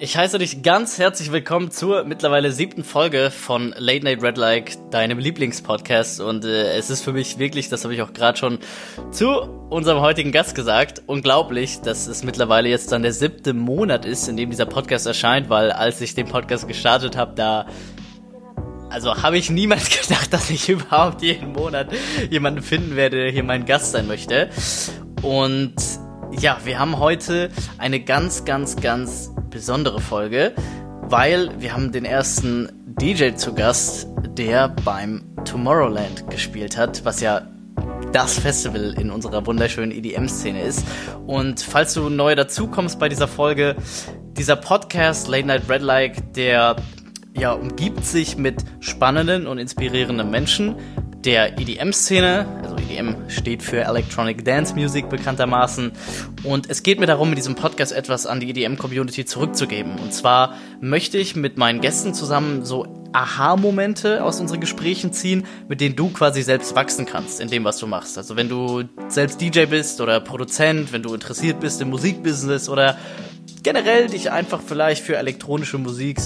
Ich heiße dich ganz herzlich willkommen zur mittlerweile siebten Folge von Late Night Red Like, deinem Lieblingspodcast. Und äh, es ist für mich wirklich, das habe ich auch gerade schon zu unserem heutigen Gast gesagt, unglaublich, dass es mittlerweile jetzt dann der siebte Monat ist, in dem dieser Podcast erscheint, weil als ich den Podcast gestartet habe, da also habe ich niemals gedacht, dass ich überhaupt jeden Monat jemanden finden werde, der hier mein Gast sein möchte. Und ja, wir haben heute eine ganz, ganz, ganz besondere Folge, weil wir haben den ersten DJ zu Gast, der beim Tomorrowland gespielt hat, was ja das Festival in unserer wunderschönen EDM-Szene ist. Und falls du neu dazukommst bei dieser Folge, dieser Podcast Late Night Red Like, der ja umgibt sich mit spannenden und inspirierenden Menschen, der EDM-Szene. Also EDM steht für Electronic Dance Music bekanntermaßen. Und es geht mir darum, mit diesem Podcast etwas an die EDM-Community zurückzugeben. Und zwar möchte ich mit meinen Gästen zusammen so Aha-Momente aus unseren Gesprächen ziehen, mit denen du quasi selbst wachsen kannst in dem, was du machst. Also wenn du selbst DJ bist oder Produzent, wenn du interessiert bist im Musikbusiness oder generell dich einfach vielleicht für elektronische Musik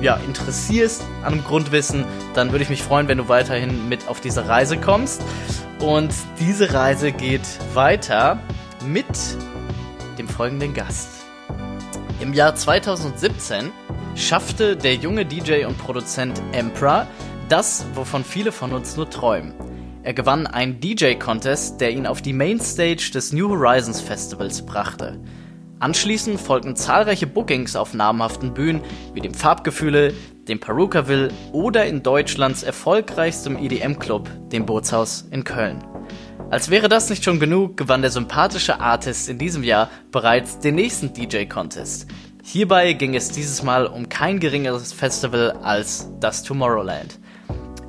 ja, interessierst an Grundwissen, dann würde ich mich freuen, wenn du weiterhin mit auf diese Reise kommst. Und diese Reise geht weiter mit dem folgenden Gast. Im Jahr 2017 schaffte der junge DJ und Produzent Emperor das, wovon viele von uns nur träumen. Er gewann einen DJ-Contest, der ihn auf die Mainstage des New Horizons Festivals brachte. Anschließend folgten zahlreiche Bookings auf namhaften Bühnen wie dem Farbgefühle, dem Perukaville oder in Deutschlands erfolgreichstem EDM-Club, dem Bootshaus in Köln. Als wäre das nicht schon genug, gewann der sympathische Artist in diesem Jahr bereits den nächsten DJ-Contest. Hierbei ging es dieses Mal um kein geringeres Festival als das Tomorrowland.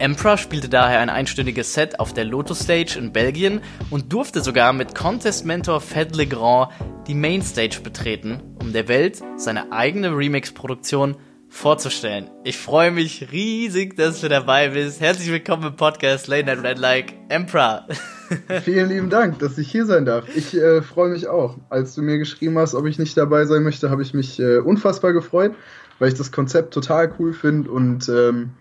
Emperor spielte daher ein einstündiges Set auf der Lotus Stage in Belgien und durfte sogar mit Contest-Mentor Fed Legrand die Mainstage betreten, um der Welt seine eigene Remix-Produktion vorzustellen. Ich freue mich riesig, dass du dabei bist. Herzlich willkommen im Podcast Late Night Red Like Emperor. Vielen lieben Dank, dass ich hier sein darf. Ich äh, freue mich auch. Als du mir geschrieben hast, ob ich nicht dabei sein möchte, habe ich mich äh, unfassbar gefreut, weil ich das Konzept total cool finde und ähm,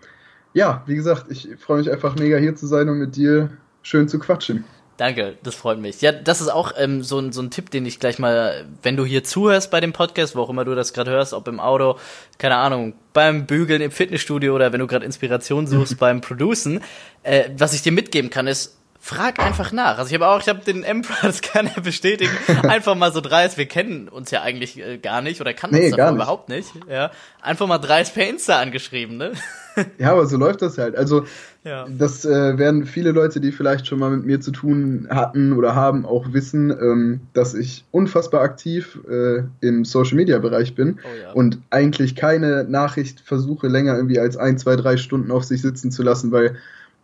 ja, wie gesagt, ich freue mich einfach mega hier zu sein und mit dir schön zu quatschen. Danke, das freut mich. Ja, das ist auch ähm, so, ein, so ein Tipp, den ich gleich mal, wenn du hier zuhörst bei dem Podcast, wo auch immer du das gerade hörst, ob im Auto, keine Ahnung, beim Bügeln im Fitnessstudio oder wenn du gerade Inspiration suchst beim Producen, äh, was ich dir mitgeben kann, ist, frag einfach nach. Also ich habe auch, ich habe den Emperor, das kann er bestätigen, einfach mal so dreist, wir kennen uns ja eigentlich äh, gar nicht oder kannten nee, uns davon überhaupt nicht, ja. Einfach mal dreist per Insta angeschrieben, ne? ja, aber so läuft das halt. Also ja. das äh, werden viele Leute, die vielleicht schon mal mit mir zu tun hatten oder haben, auch wissen, ähm, dass ich unfassbar aktiv äh, im Social Media Bereich bin oh, ja. und eigentlich keine Nachricht versuche länger irgendwie als ein, zwei, drei Stunden auf sich sitzen zu lassen, weil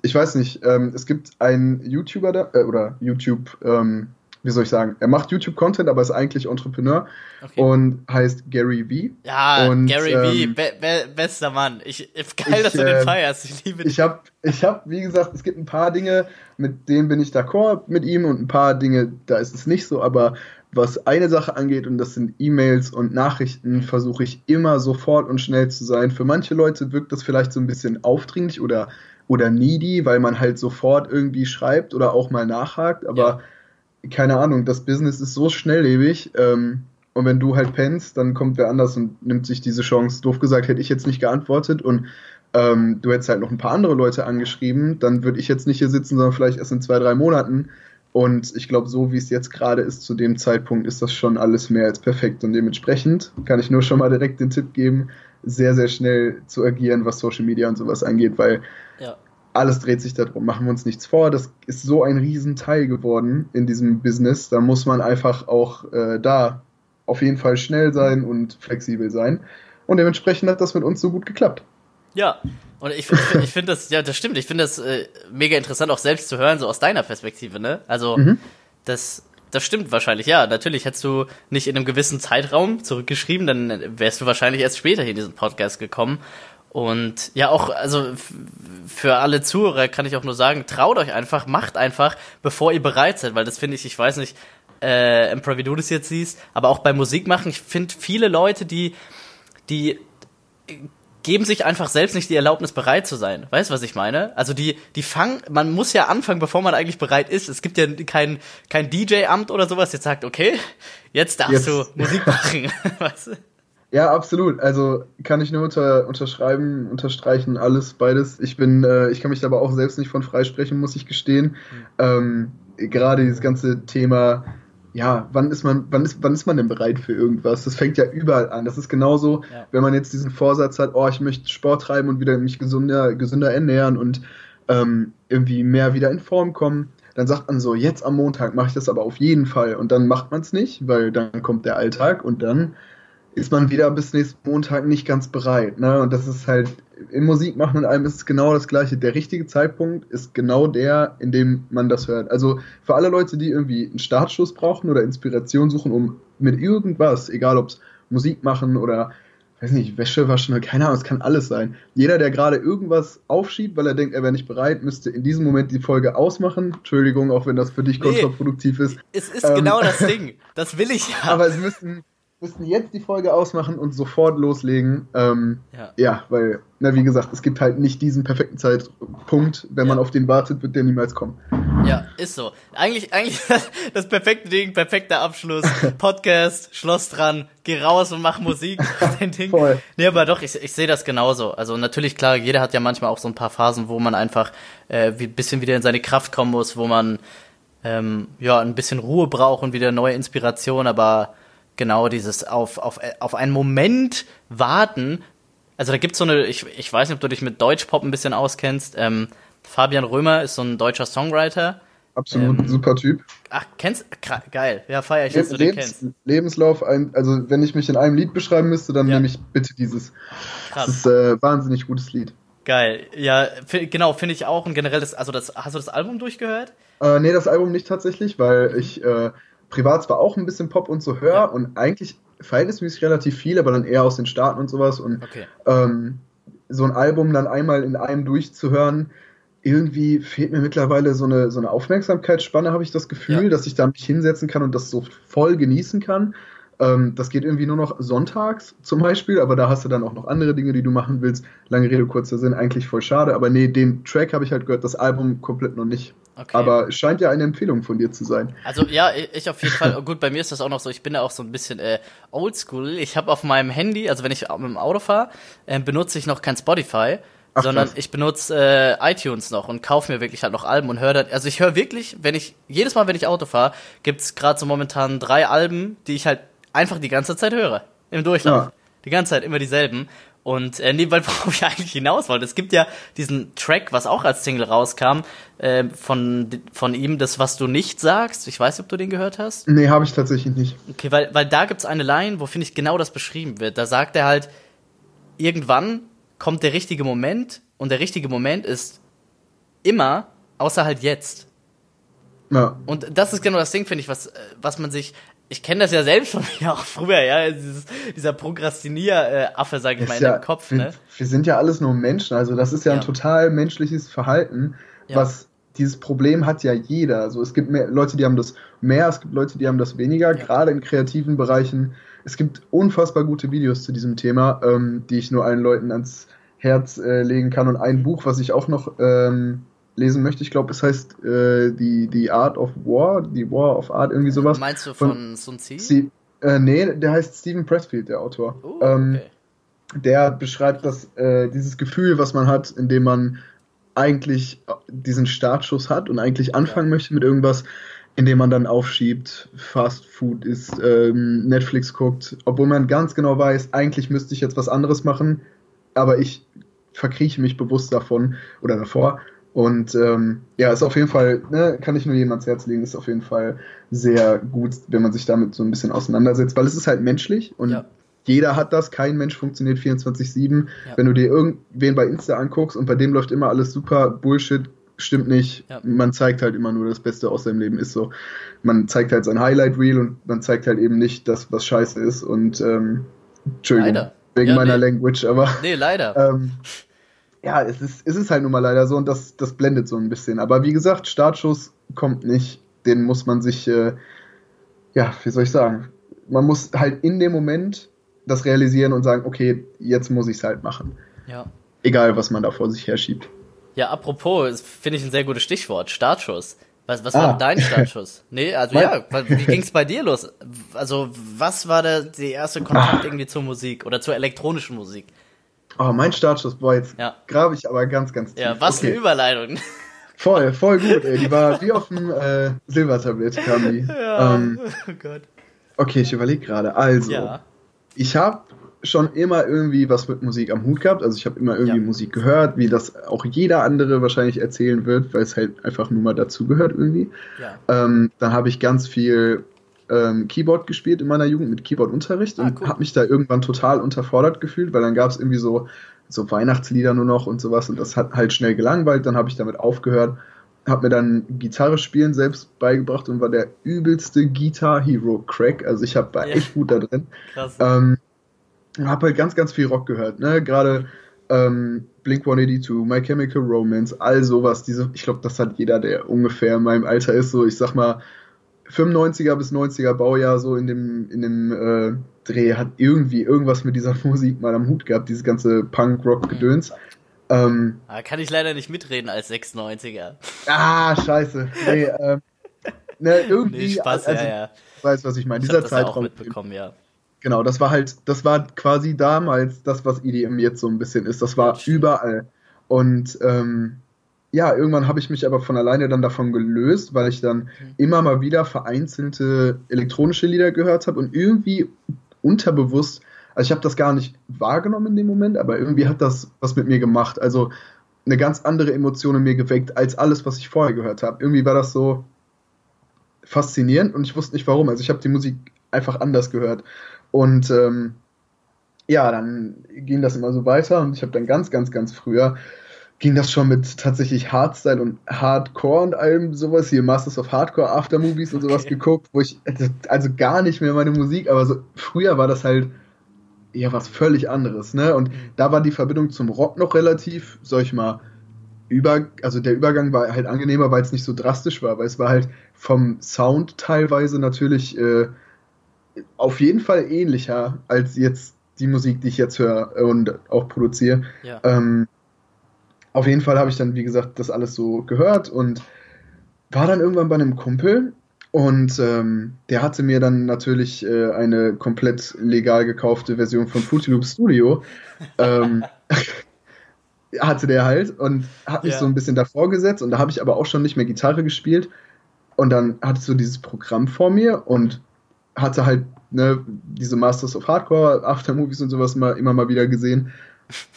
ich weiß nicht, ähm, es gibt einen YouTuber da, äh, oder YouTube, ähm, wie soll ich sagen, er macht YouTube-Content, aber ist eigentlich Entrepreneur okay. und heißt Gary V. Ja, und, Gary ähm, V, be be bester Mann. Ich, geil, ich, dass du den äh, feierst. Ich liebe den. Ich habe, ich hab, wie gesagt, es gibt ein paar Dinge, mit denen bin ich d'accord mit ihm und ein paar Dinge, da ist es nicht so, aber was eine Sache angeht, und das sind E-Mails und Nachrichten, versuche ich immer sofort und schnell zu sein. Für manche Leute wirkt das vielleicht so ein bisschen aufdringlich oder oder needy, weil man halt sofort irgendwie schreibt oder auch mal nachhakt, aber ja. keine Ahnung, das Business ist so schnelllebig ähm, und wenn du halt pennst, dann kommt wer anders und nimmt sich diese Chance. Doof gesagt, hätte ich jetzt nicht geantwortet und ähm, du hättest halt noch ein paar andere Leute angeschrieben, dann würde ich jetzt nicht hier sitzen, sondern vielleicht erst in zwei, drei Monaten. Und ich glaube, so wie es jetzt gerade ist, zu dem Zeitpunkt, ist das schon alles mehr als perfekt. Und dementsprechend kann ich nur schon mal direkt den Tipp geben, sehr, sehr schnell zu agieren, was Social Media und sowas angeht, weil. Alles dreht sich darum. Machen wir uns nichts vor. Das ist so ein Riesenteil geworden in diesem Business. Da muss man einfach auch äh, da auf jeden Fall schnell sein und flexibel sein. Und dementsprechend hat das mit uns so gut geklappt. Ja, und ich, ich, ich finde das, ja, das stimmt. Ich finde das äh, mega interessant, auch selbst zu hören, so aus deiner Perspektive, ne? Also, mhm. das, das stimmt wahrscheinlich, ja. Natürlich hättest du nicht in einem gewissen Zeitraum zurückgeschrieben, dann wärst du wahrscheinlich erst später hier in diesen Podcast gekommen. Und ja, auch, also für alle Zuhörer kann ich auch nur sagen, traut euch einfach, macht einfach, bevor ihr bereit seid, weil das finde ich, ich weiß nicht, äh, Emperor, wie du das jetzt siehst, aber auch bei Musik machen, ich finde viele Leute, die die geben sich einfach selbst nicht die Erlaubnis, bereit zu sein. Weißt du, was ich meine? Also die, die fangen, man muss ja anfangen, bevor man eigentlich bereit ist. Es gibt ja kein, kein DJ-Amt oder sowas, jetzt sagt, okay, jetzt darfst jetzt. du Musik machen. weißt du? Ja, absolut. Also kann ich nur unter, unterschreiben, unterstreichen, alles, beides. Ich bin, äh, ich kann mich aber auch selbst nicht von freisprechen, muss ich gestehen. Mhm. Ähm, Gerade dieses ganze Thema ja, wann ist man, wann ist, wann ist man denn bereit für irgendwas? Das fängt ja überall an. Das ist genauso, ja. wenn man jetzt diesen Vorsatz hat, oh, ich möchte Sport treiben und wieder mich gesünder, gesünder ernähren und ähm, irgendwie mehr wieder in Form kommen. Dann sagt man so, jetzt am Montag mache ich das aber auf jeden Fall. Und dann macht man es nicht, weil dann kommt der Alltag und dann ist man wieder bis nächsten Montag nicht ganz bereit. Ne? Und das ist halt, im Musikmachen und allem ist es genau das Gleiche. Der richtige Zeitpunkt ist genau der, in dem man das hört. Also für alle Leute, die irgendwie einen Startschuss brauchen oder Inspiration suchen, um mit irgendwas, egal ob es Musik machen oder weiß nicht, Wäsche waschen oder keine Ahnung, es kann alles sein. Jeder, der gerade irgendwas aufschiebt, weil er denkt, er wäre nicht bereit, müsste in diesem Moment die Folge ausmachen. Entschuldigung, auch wenn das für dich kontraproduktiv ist. Es ist ähm, genau das Ding. Das will ich ja. Aber es müssen, müssten jetzt die Folge ausmachen und sofort loslegen. Ähm, ja. ja. weil, na, wie gesagt, es gibt halt nicht diesen perfekten Zeitpunkt. Wenn ja. man auf den wartet, wird der niemals kommen. Ja, ist so. Eigentlich, eigentlich das perfekte Ding, perfekter Abschluss. Podcast, Schloss dran, geh raus und mach Musik. Dein Ding. Voll. Nee, aber doch, ich, ich sehe das genauso. Also natürlich, klar, jeder hat ja manchmal auch so ein paar Phasen, wo man einfach äh, ein bisschen wieder in seine Kraft kommen muss, wo man ähm, ja ein bisschen Ruhe braucht und wieder neue Inspiration, aber genau dieses auf, auf, auf einen Moment warten. Also da gibt's so eine, ich, ich weiß nicht, ob du dich mit Deutschpop ein bisschen auskennst. Ähm, Fabian Römer ist so ein deutscher Songwriter. Absolut, ähm, super Typ. Ach, kennst geil. Ja, feier ich, dass du den kennst. Lebenslauf, ein, also wenn ich mich in einem Lied beschreiben müsste, dann ja. nehme ich bitte dieses. Krass. Das ist äh, wahnsinnig gutes Lied. Geil. Ja, genau, finde ich auch ein generelles, also das, hast du das Album durchgehört? Äh, nee, das Album nicht tatsächlich, weil ich äh, privat zwar auch ein bisschen Pop und so höre ja. und eigentlich verhältnismäßig relativ viel, aber dann eher aus den Staaten und sowas. Und okay. ähm, so ein Album dann einmal in einem durchzuhören, irgendwie fehlt mir mittlerweile so eine, so eine Aufmerksamkeitsspanne, habe ich das Gefühl, ja. dass ich da mich hinsetzen kann und das so voll genießen kann. Ähm, das geht irgendwie nur noch sonntags zum Beispiel, aber da hast du dann auch noch andere Dinge, die du machen willst. Lange Rede, kurzer Sinn, eigentlich voll schade. Aber nee, den Track habe ich halt gehört, das Album komplett noch nicht. Okay. Aber es scheint ja eine Empfehlung von dir zu sein. Also ja, ich auf jeden Fall. Gut, bei mir ist das auch noch so. Ich bin da auch so ein bisschen äh, oldschool. Ich habe auf meinem Handy, also wenn ich mit dem Auto fahre, äh, benutze ich noch kein Spotify. Ach, sondern ich benutze äh, iTunes noch und kaufe mir wirklich halt noch Alben und höre da. Also ich höre wirklich, wenn ich jedes Mal, wenn ich Auto fahre, gibt's gerade so momentan drei Alben, die ich halt einfach die ganze Zeit höre. Im Durchlauf. Ja. Die ganze Zeit immer dieselben. Und äh, nee, weil worauf ich eigentlich hinaus wollte, es gibt ja diesen Track, was auch als Single rauskam, äh, von, von ihm, das, was du nicht sagst. Ich weiß nicht, ob du den gehört hast. Nee, habe ich tatsächlich nicht. Okay, weil, weil da gibt's eine Line, wo, finde ich, genau das beschrieben wird. Da sagt er halt, irgendwann kommt der richtige Moment und der richtige Moment ist immer, außer halt jetzt. Ja. Und das ist genau das Ding, finde ich, was, äh, was man sich ich kenne das ja selbst von mir auch früher, ja, dieses, dieser Prokrastinier-Affe, sag ich mal, in ja, dem Kopf. Wir, ne? wir sind ja alles nur Menschen, also das ist ja, ja. ein total menschliches Verhalten, ja. was dieses Problem hat ja jeder. Also es gibt mehr, Leute, die haben das mehr, es gibt Leute, die haben das weniger, gerade in kreativen Bereichen. Es gibt unfassbar gute Videos zu diesem Thema, ähm, die ich nur allen Leuten ans Herz äh, legen kann. Und ein Buch, was ich auch noch ähm, lesen möchte. Ich glaube, es heißt äh, die, die Art of War, die War of Art, irgendwie sowas. Meinst du von, von Sun Tzu? Sie, äh, nee, der heißt Stephen Pressfield, der Autor. Oh, ähm, okay. der beschreibt das, äh, dieses Gefühl, was man hat, indem man eigentlich diesen Startschuss hat und eigentlich anfangen ja. möchte mit irgendwas, indem man dann aufschiebt, Fast Food isst, ähm, Netflix guckt, obwohl man ganz genau weiß, eigentlich müsste ich jetzt was anderes machen, aber ich verkrieche mich bewusst davon oder davor und ähm, ja, ist auf jeden Fall, ne, kann ich nur jedem ans Herz legen, ist auf jeden Fall sehr gut, wenn man sich damit so ein bisschen auseinandersetzt, weil es ist halt menschlich und ja. jeder hat das, kein Mensch funktioniert 24-7. Ja. Wenn du dir irgendwen bei Insta anguckst und bei dem läuft immer alles super, Bullshit, stimmt nicht. Ja. Man zeigt halt immer nur das Beste aus seinem Leben, ist so. Man zeigt halt sein Highlight Reel und man zeigt halt eben nicht das, was scheiße ist und ähm, Entschuldigung. Leider. Wegen meiner nee. Language, aber. Nee, leider. Ähm, ja, es ist, es ist halt nun mal leider so und das, das blendet so ein bisschen. Aber wie gesagt, Startschuss kommt nicht. Den muss man sich, äh, ja, wie soll ich sagen? Man muss halt in dem Moment das realisieren und sagen, okay, jetzt muss ich es halt machen. Ja. Egal, was man da vor sich herschiebt. Ja, apropos, finde ich ein sehr gutes Stichwort, Startschuss. Was, was ah. war dein Startschuss? nee, also ja, wie ging's bei dir los? Also, was war der, der erste Kontakt ah. irgendwie zur Musik oder zur elektronischen Musik? Oh, mein Startschuss, boah, jetzt ja. grabe ich aber ganz, ganz tief. Ja, was okay. eine Überleitung. Voll, voll gut, ey. Die war wie auf dem äh, Silbertablett kam die. Ja, ähm, oh Gott. Okay, ich überlege gerade. Also, ja. ich habe schon immer irgendwie was mit Musik am Hut gehabt. Also ich habe immer irgendwie ja. Musik gehört, wie das auch jeder andere wahrscheinlich erzählen wird, weil es halt einfach nur mal dazu gehört irgendwie. Ja. Ähm, dann habe ich ganz viel ähm, Keyboard gespielt in meiner Jugend mit Keyboardunterricht ah, und cool. habe mich da irgendwann total unterfordert gefühlt, weil dann gab es irgendwie so, so Weihnachtslieder nur noch und sowas und das hat halt schnell gelangweilt. Dann habe ich damit aufgehört, habe mir dann Gitarre spielen selbst beigebracht und war der übelste Guitar Hero Crack. Also ich hab, war ja. echt gut da drin. Krass. Ähm, habe halt ganz, ganz viel Rock gehört, ne? Gerade ähm, Blink 182, My Chemical Romance, all sowas. Diese, ich glaube, das hat jeder, der ungefähr in meinem Alter ist, so ich sag mal 95er bis 90er Baujahr so in dem, in dem äh, Dreh hat irgendwie irgendwas mit dieser Musik mal am Hut gehabt, dieses ganze Punk-Rock-Gedöns. Ähm, ah, kann ich leider nicht mitreden als 96er. Ah, scheiße. Nee, ähm, ne, irgendwie. Nee, Spaß, also, ja, ja. Weiß, was ich meine. Dieser das Zeitraum. auch mitbekommen, ja. Genau, das war halt, das war quasi damals das, was EDM jetzt so ein bisschen ist. Das war überall. Und ähm, ja, irgendwann habe ich mich aber von alleine dann davon gelöst, weil ich dann mhm. immer mal wieder vereinzelte elektronische Lieder gehört habe und irgendwie unterbewusst, also ich habe das gar nicht wahrgenommen in dem Moment, aber irgendwie hat das was mit mir gemacht. Also eine ganz andere Emotion in mir geweckt als alles, was ich vorher gehört habe. Irgendwie war das so faszinierend und ich wusste nicht warum. Also ich habe die Musik einfach anders gehört. Und ähm, ja, dann ging das immer so weiter und ich habe dann ganz, ganz, ganz früher ging das schon mit tatsächlich Hardstyle und Hardcore und allem sowas, hier Masters of Hardcore Aftermovies und sowas okay. geguckt, wo ich, also, also gar nicht mehr meine Musik, aber so früher war das halt ja was völlig anderes, ne? Und mhm. da war die Verbindung zum Rock noch relativ, sag ich mal, über, also der Übergang war halt angenehmer, weil es nicht so drastisch war, weil es war halt vom Sound teilweise natürlich äh, auf jeden Fall ähnlicher als jetzt die Musik, die ich jetzt höre und auch produziere. Ja. Ähm, auf jeden Fall habe ich dann, wie gesagt, das alles so gehört und war dann irgendwann bei einem Kumpel und ähm, der hatte mir dann natürlich äh, eine komplett legal gekaufte Version von Fruity Loop Studio. ähm, hatte der halt und hat mich ja. so ein bisschen davor gesetzt und da habe ich aber auch schon nicht mehr Gitarre gespielt und dann hatte ich so dieses Programm vor mir und hatte halt ne, diese Masters of Hardcore Aftermovies und sowas mal immer mal wieder gesehen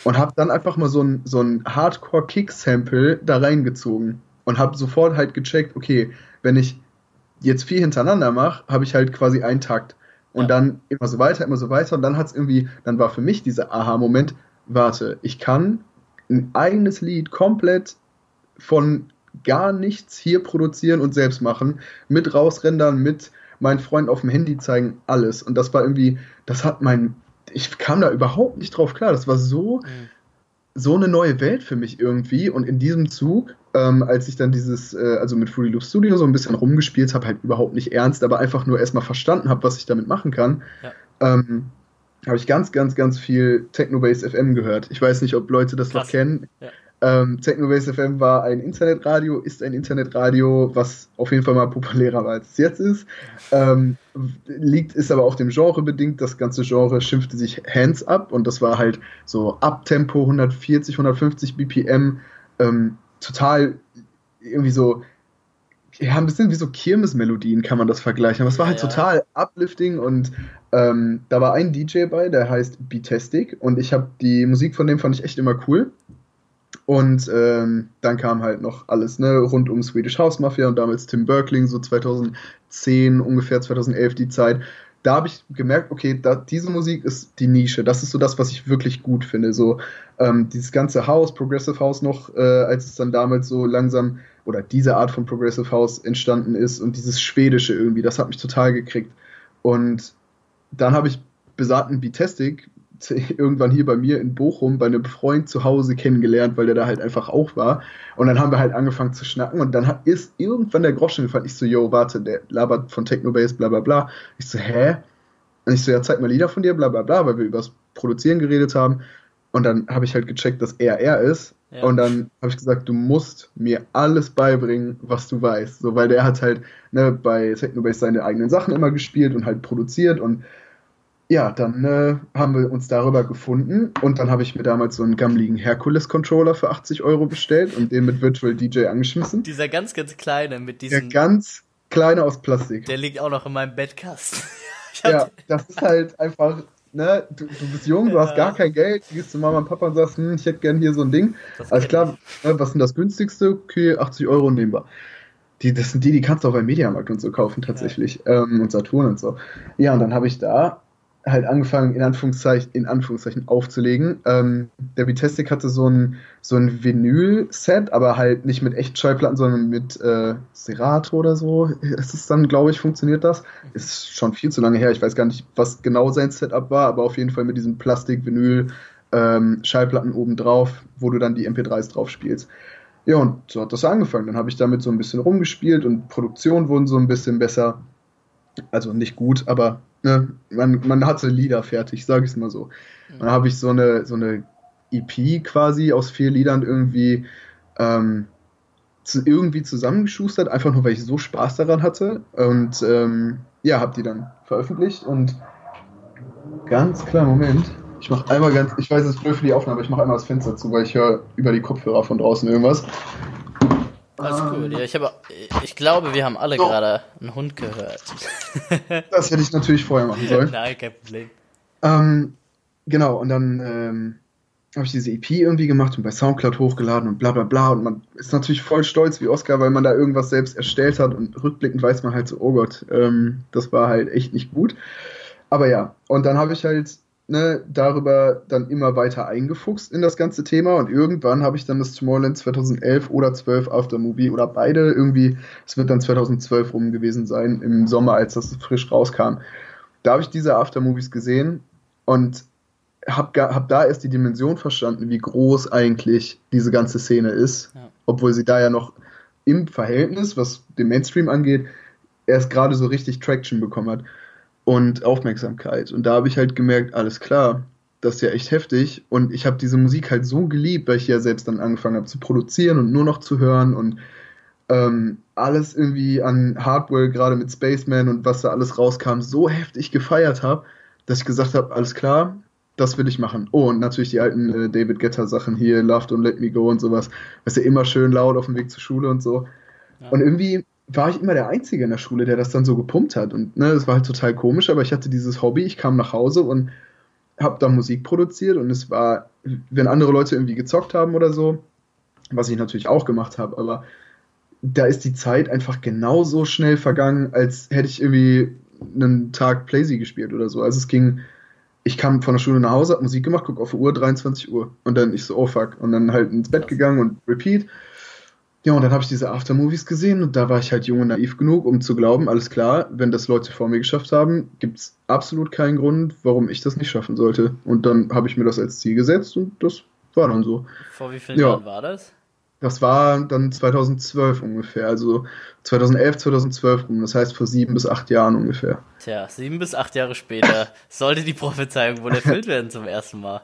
und habe dann einfach mal so ein, so ein Hardcore-Kick-Sample da reingezogen und habe sofort halt gecheckt, okay, wenn ich jetzt vier hintereinander mache, habe ich halt quasi einen Takt. Und ja. dann immer so weiter, immer so weiter. Und dann hat es irgendwie, dann war für mich dieser Aha-Moment, warte, ich kann ein eigenes Lied komplett von gar nichts hier produzieren und selbst machen, mit rausrendern, mit meinen Freunden auf dem Handy zeigen, alles. Und das war irgendwie, das hat mein ich kam da überhaupt nicht drauf klar. Das war so, mhm. so eine neue Welt für mich irgendwie. Und in diesem Zug, ähm, als ich dann dieses, äh, also mit Fruity Loop Studio so ein bisschen rumgespielt habe, halt überhaupt nicht ernst, aber einfach nur erstmal verstanden habe, was ich damit machen kann, ja. ähm, habe ich ganz, ganz, ganz viel Technobase FM gehört. Ich weiß nicht, ob Leute das Krass. noch kennen. Ja. Ähm, Technobase FM war ein Internetradio, ist ein Internetradio, was auf jeden Fall mal populärer war als es jetzt ist. Ähm, liegt, ist aber auch dem Genre bedingt. Das ganze Genre schimpfte sich Hands Up und das war halt so Abtempo 140, 150 BPM, ähm, total irgendwie so, ja, ein bisschen wie so Kirmesmelodien kann man das vergleichen. Aber es war halt ja, total uplifting und ähm, da war ein DJ bei, der heißt Beatastic und ich habe die Musik von dem fand ich echt immer cool. Und ähm, dann kam halt noch alles ne, rund um Swedish House Mafia und damals Tim Berkling, so 2010, ungefähr 2011 die Zeit. Da habe ich gemerkt, okay, da, diese Musik ist die Nische. Das ist so das, was ich wirklich gut finde. So ähm, dieses ganze House, Progressive House noch, äh, als es dann damals so langsam oder diese Art von Progressive House entstanden ist und dieses Schwedische irgendwie, das hat mich total gekriegt. Und dann habe ich besagten Beatastic irgendwann hier bei mir in Bochum bei einem Freund zu Hause kennengelernt, weil der da halt einfach auch war. Und dann haben wir halt angefangen zu schnacken und dann hat, ist irgendwann der Groschen gefallen. Ich so, yo, warte, der labert von Technobase, bla bla bla. Ich so, hä? Und ich so, ja, zeig mal Lieder von dir, bla bla bla, weil wir über das Produzieren geredet haben. Und dann habe ich halt gecheckt, dass er er ist. Ja. Und dann habe ich gesagt, du musst mir alles beibringen, was du weißt. So, weil der hat halt ne, bei Technobase seine eigenen Sachen immer gespielt und halt produziert. Und ja, dann äh, haben wir uns darüber gefunden. Und dann habe ich mir damals so einen gammeligen Hercules-Controller für 80 Euro bestellt und den mit Virtual DJ angeschmissen. Dieser ganz, ganz kleine mit diesem. Der ganz kleine aus Plastik. Der liegt auch noch in meinem Bettkasten. ja, das ist halt einfach ne, du, du bist jung, du ja. hast gar kein Geld, du gehst zu Mama und Papa und sagst, hm, ich hätte gern hier so ein Ding. Alles klar, ne, was sind das günstigste? Okay, 80 Euro nehmen wir. Die, das sind die, die kannst du auch beim Mediamarkt und so kaufen tatsächlich. Ja. Ähm, und Saturn und so. Ja, und dann habe ich da halt angefangen, in Anführungszeichen, in Anführungszeichen aufzulegen. Ähm, der Vitestik hatte so ein, so ein Vinyl-Set, aber halt nicht mit echten Schallplatten, sondern mit äh, Serato oder so. Ist es dann, glaube ich, funktioniert das. Ist schon viel zu lange her. Ich weiß gar nicht, was genau sein Setup war, aber auf jeden Fall mit diesem Plastik-Vinyl ähm, Schallplatten oben drauf, wo du dann die MP3s drauf spielst. Ja, und so hat das angefangen. Dann habe ich damit so ein bisschen rumgespielt und Produktionen wurden so ein bisschen besser. Also nicht gut, aber ne, man, man hatte Lieder fertig, sage ich es mal so. Dann habe ich so eine, so eine EP quasi aus vier Liedern irgendwie, ähm, zu, irgendwie zusammengeschustert, einfach nur weil ich so Spaß daran hatte. Und ähm, ja, habe die dann veröffentlicht und ganz klar, Moment. Ich mache einmal ganz, ich weiß, es ist blöd für die Aufnahme, aber ich mache einmal das Fenster zu, weil ich höre über die Kopfhörer von draußen irgendwas. Alles cool. Ja, ich, habe, ich glaube, wir haben alle so. gerade einen Hund gehört. das hätte ich natürlich vorher machen sollen. Nein, kein Problem. Ähm, genau, und dann ähm, habe ich diese EP irgendwie gemacht und bei Soundcloud hochgeladen und bla bla bla. Und man ist natürlich voll stolz wie Oscar, weil man da irgendwas selbst erstellt hat und rückblickend weiß man halt so, oh Gott, ähm, das war halt echt nicht gut. Aber ja, und dann habe ich halt ne, darüber dann immer weiter eingefuchst in das ganze Thema und irgendwann habe ich dann das Tomorrowland 2011 oder 12 Aftermovie oder beide irgendwie, es wird dann 2012 rum gewesen sein, im Sommer, als das frisch rauskam. Da habe ich diese Aftermovies gesehen und habe hab da erst die Dimension verstanden, wie groß eigentlich diese ganze Szene ist, ja. obwohl sie da ja noch im Verhältnis, was den Mainstream angeht, erst gerade so richtig Traction bekommen hat und Aufmerksamkeit. Und da habe ich halt gemerkt, alles klar, das ist ja echt heftig. Und ich habe diese Musik halt so geliebt, weil ich ja selbst dann angefangen habe zu produzieren und nur noch zu hören und ähm, alles irgendwie an Hardware, gerade mit Spaceman und was da alles rauskam, so heftig gefeiert habe, dass ich gesagt habe, alles klar, das will ich machen. Oh, und natürlich die alten äh, David Getter Sachen hier, Loved und Let Me Go und sowas. Das ist ja immer schön laut auf dem Weg zur Schule und so. Ja. Und irgendwie war ich immer der Einzige in der Schule, der das dann so gepumpt hat. Und ne, das war halt total komisch, aber ich hatte dieses Hobby, ich kam nach Hause und habe da Musik produziert und es war, wenn andere Leute irgendwie gezockt haben oder so, was ich natürlich auch gemacht habe, aber da ist die Zeit einfach genauso schnell vergangen, als hätte ich irgendwie einen Tag Playsy gespielt oder so. Also es ging, ich kam von der Schule nach Hause, hab Musik gemacht, guck auf die Uhr, 23 Uhr. Und dann ich so, oh fuck. Und dann halt ins Bett gegangen und repeat. Ja, und dann habe ich diese Aftermovies gesehen und da war ich halt jung und naiv genug, um zu glauben, alles klar, wenn das Leute vor mir geschafft haben, gibt es absolut keinen Grund, warum ich das nicht schaffen sollte. Und dann habe ich mir das als Ziel gesetzt und das war dann so. Vor wie vielen ja. Jahren war das? Das war dann 2012 ungefähr, also 2011, 2012 rum, das heißt vor sieben bis acht Jahren ungefähr. Tja, sieben bis acht Jahre später sollte die Prophezeiung wohl erfüllt werden zum ersten Mal.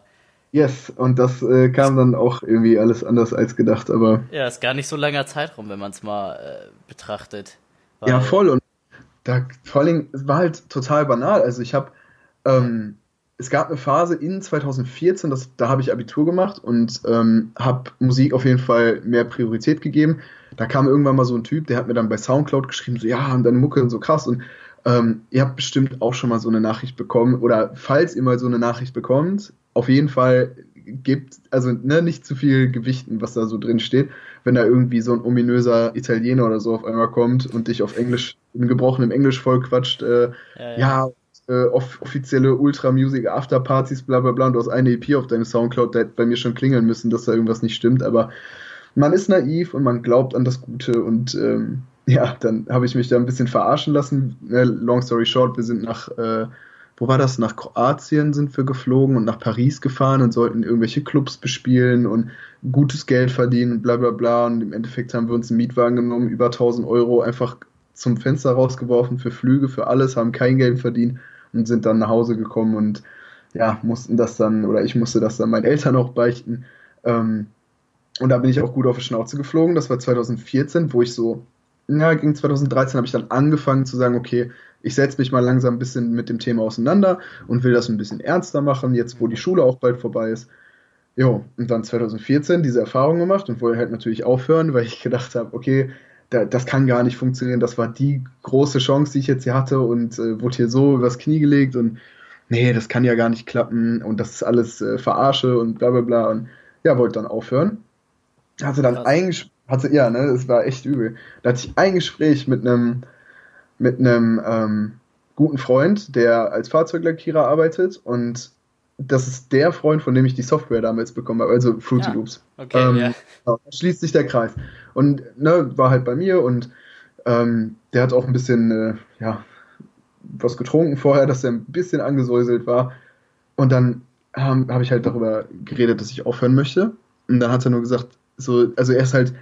Yes, und das äh, kam dann auch irgendwie alles anders als gedacht, aber. Ja, ist gar nicht so langer Zeitraum, wenn man es mal äh, betrachtet. Ja, voll. Und da vor allem, es war halt total banal. Also ich habe, ähm, es gab eine Phase in 2014, das, da habe ich Abitur gemacht und ähm, habe Musik auf jeden Fall mehr Priorität gegeben. Da kam irgendwann mal so ein Typ, der hat mir dann bei Soundcloud geschrieben, so ja, und deine Mucke und so krass. Und ähm, ihr habt bestimmt auch schon mal so eine Nachricht bekommen oder falls ihr mal so eine Nachricht bekommt, auf jeden Fall gibt, also ne, nicht zu viel Gewichten, was da so drin steht, wenn da irgendwie so ein ominöser Italiener oder so auf einmal kommt und dich auf Englisch, in gebrochenem Englisch voll quatscht, äh, ja, ja. ja äh, off offizielle Ultra-Music Afterpartys, bla bla bla, und du hast eine EP auf deine Soundcloud, da hätte bei mir schon klingeln müssen, dass da irgendwas nicht stimmt, aber man ist naiv und man glaubt an das Gute und ähm, ja, dann habe ich mich da ein bisschen verarschen lassen. Ne, long story short, wir sind nach äh, wo war das? Nach Kroatien sind wir geflogen und nach Paris gefahren und sollten irgendwelche Clubs bespielen und gutes Geld verdienen und bla bla bla. Und im Endeffekt haben wir uns einen Mietwagen genommen, über 1000 Euro einfach zum Fenster rausgeworfen für Flüge, für alles, haben kein Geld verdient. und sind dann nach Hause gekommen und ja, mussten das dann, oder ich musste das dann meinen Eltern auch beichten. Ähm, und da bin ich auch gut auf die Schnauze geflogen. Das war 2014, wo ich so, ja, gegen 2013 habe ich dann angefangen zu sagen, okay, ich setze mich mal langsam ein bisschen mit dem Thema auseinander und will das ein bisschen ernster machen, jetzt wo die Schule auch bald vorbei ist. Jo, und dann 2014 diese Erfahrung gemacht und wollte halt natürlich aufhören, weil ich gedacht habe, okay, da, das kann gar nicht funktionieren. Das war die große Chance, die ich jetzt hier hatte und äh, wurde hier so übers Knie gelegt und nee, das kann ja gar nicht klappen und das ist alles äh, Verarsche und bla bla bla. Und ja, wollte dann aufhören. Hatte dann ein hatte, ja, ne, das war echt übel. Da hatte ich ein Gespräch mit einem mit einem ähm, guten Freund, der als Fahrzeuglackierer arbeitet und das ist der Freund, von dem ich die Software damals bekommen habe, also Fruity ja. Loops. Okay, ähm, ja. Da schließt sich der Kreis. Und ne, war halt bei mir und ähm, der hat auch ein bisschen, äh, ja, was getrunken vorher, dass er ein bisschen angesäuselt war. Und dann ähm, habe ich halt darüber geredet, dass ich aufhören möchte. Und dann hat er nur gesagt, so, also er ist halt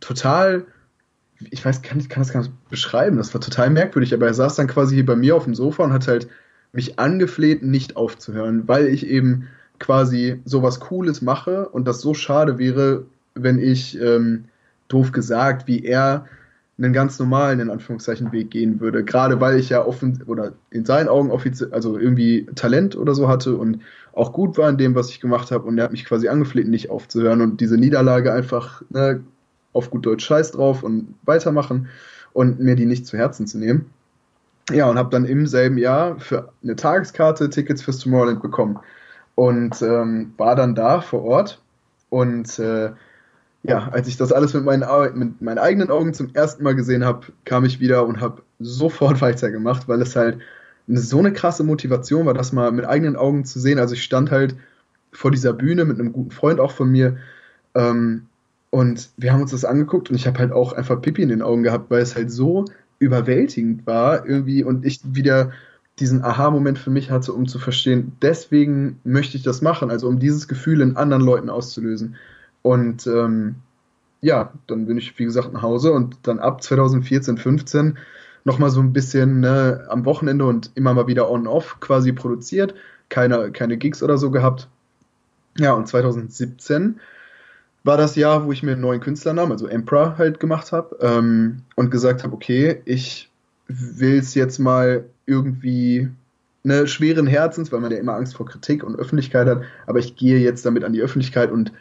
total, ich weiß, kann, ich kann das gar nicht beschreiben, das war total merkwürdig, aber er saß dann quasi hier bei mir auf dem Sofa und hat halt mich angefleht, nicht aufzuhören, weil ich eben quasi sowas Cooles mache und das so schade wäre, wenn ich, ähm, doof gesagt, wie er einen ganz normalen, in Anführungszeichen, Weg gehen würde. Gerade weil ich ja offen oder in seinen Augen offiziell, also irgendwie Talent oder so hatte und auch gut war in dem, was ich gemacht habe. Und er hat mich quasi angefleht, nicht aufzuhören und diese Niederlage einfach ne, auf gut Deutsch Scheiß drauf und weitermachen und mir die nicht zu Herzen zu nehmen. Ja, und habe dann im selben Jahr für eine Tageskarte Tickets fürs Tomorrowland bekommen und ähm, war dann da vor Ort und äh, ja, als ich das alles mit meinen, mit meinen eigenen Augen zum ersten Mal gesehen habe, kam ich wieder und habe sofort weitergemacht, weil es halt so eine krasse Motivation war, das mal mit eigenen Augen zu sehen. Also ich stand halt vor dieser Bühne mit einem guten Freund auch von mir ähm, und wir haben uns das angeguckt und ich habe halt auch einfach Pipi in den Augen gehabt, weil es halt so überwältigend war irgendwie und ich wieder diesen Aha-Moment für mich hatte, um zu verstehen, deswegen möchte ich das machen, also um dieses Gefühl in anderen Leuten auszulösen. Und ähm, ja, dann bin ich, wie gesagt, nach Hause und dann ab 2014, 15 nochmal so ein bisschen ne, am Wochenende und immer mal wieder on-off quasi produziert, keine, keine Gigs oder so gehabt. Ja, und 2017 war das Jahr, wo ich mir einen neuen Künstlernamen, also Emperor, halt gemacht habe ähm, und gesagt habe, okay, ich will es jetzt mal irgendwie ne, schweren Herzens, weil man ja immer Angst vor Kritik und Öffentlichkeit hat, aber ich gehe jetzt damit an die Öffentlichkeit und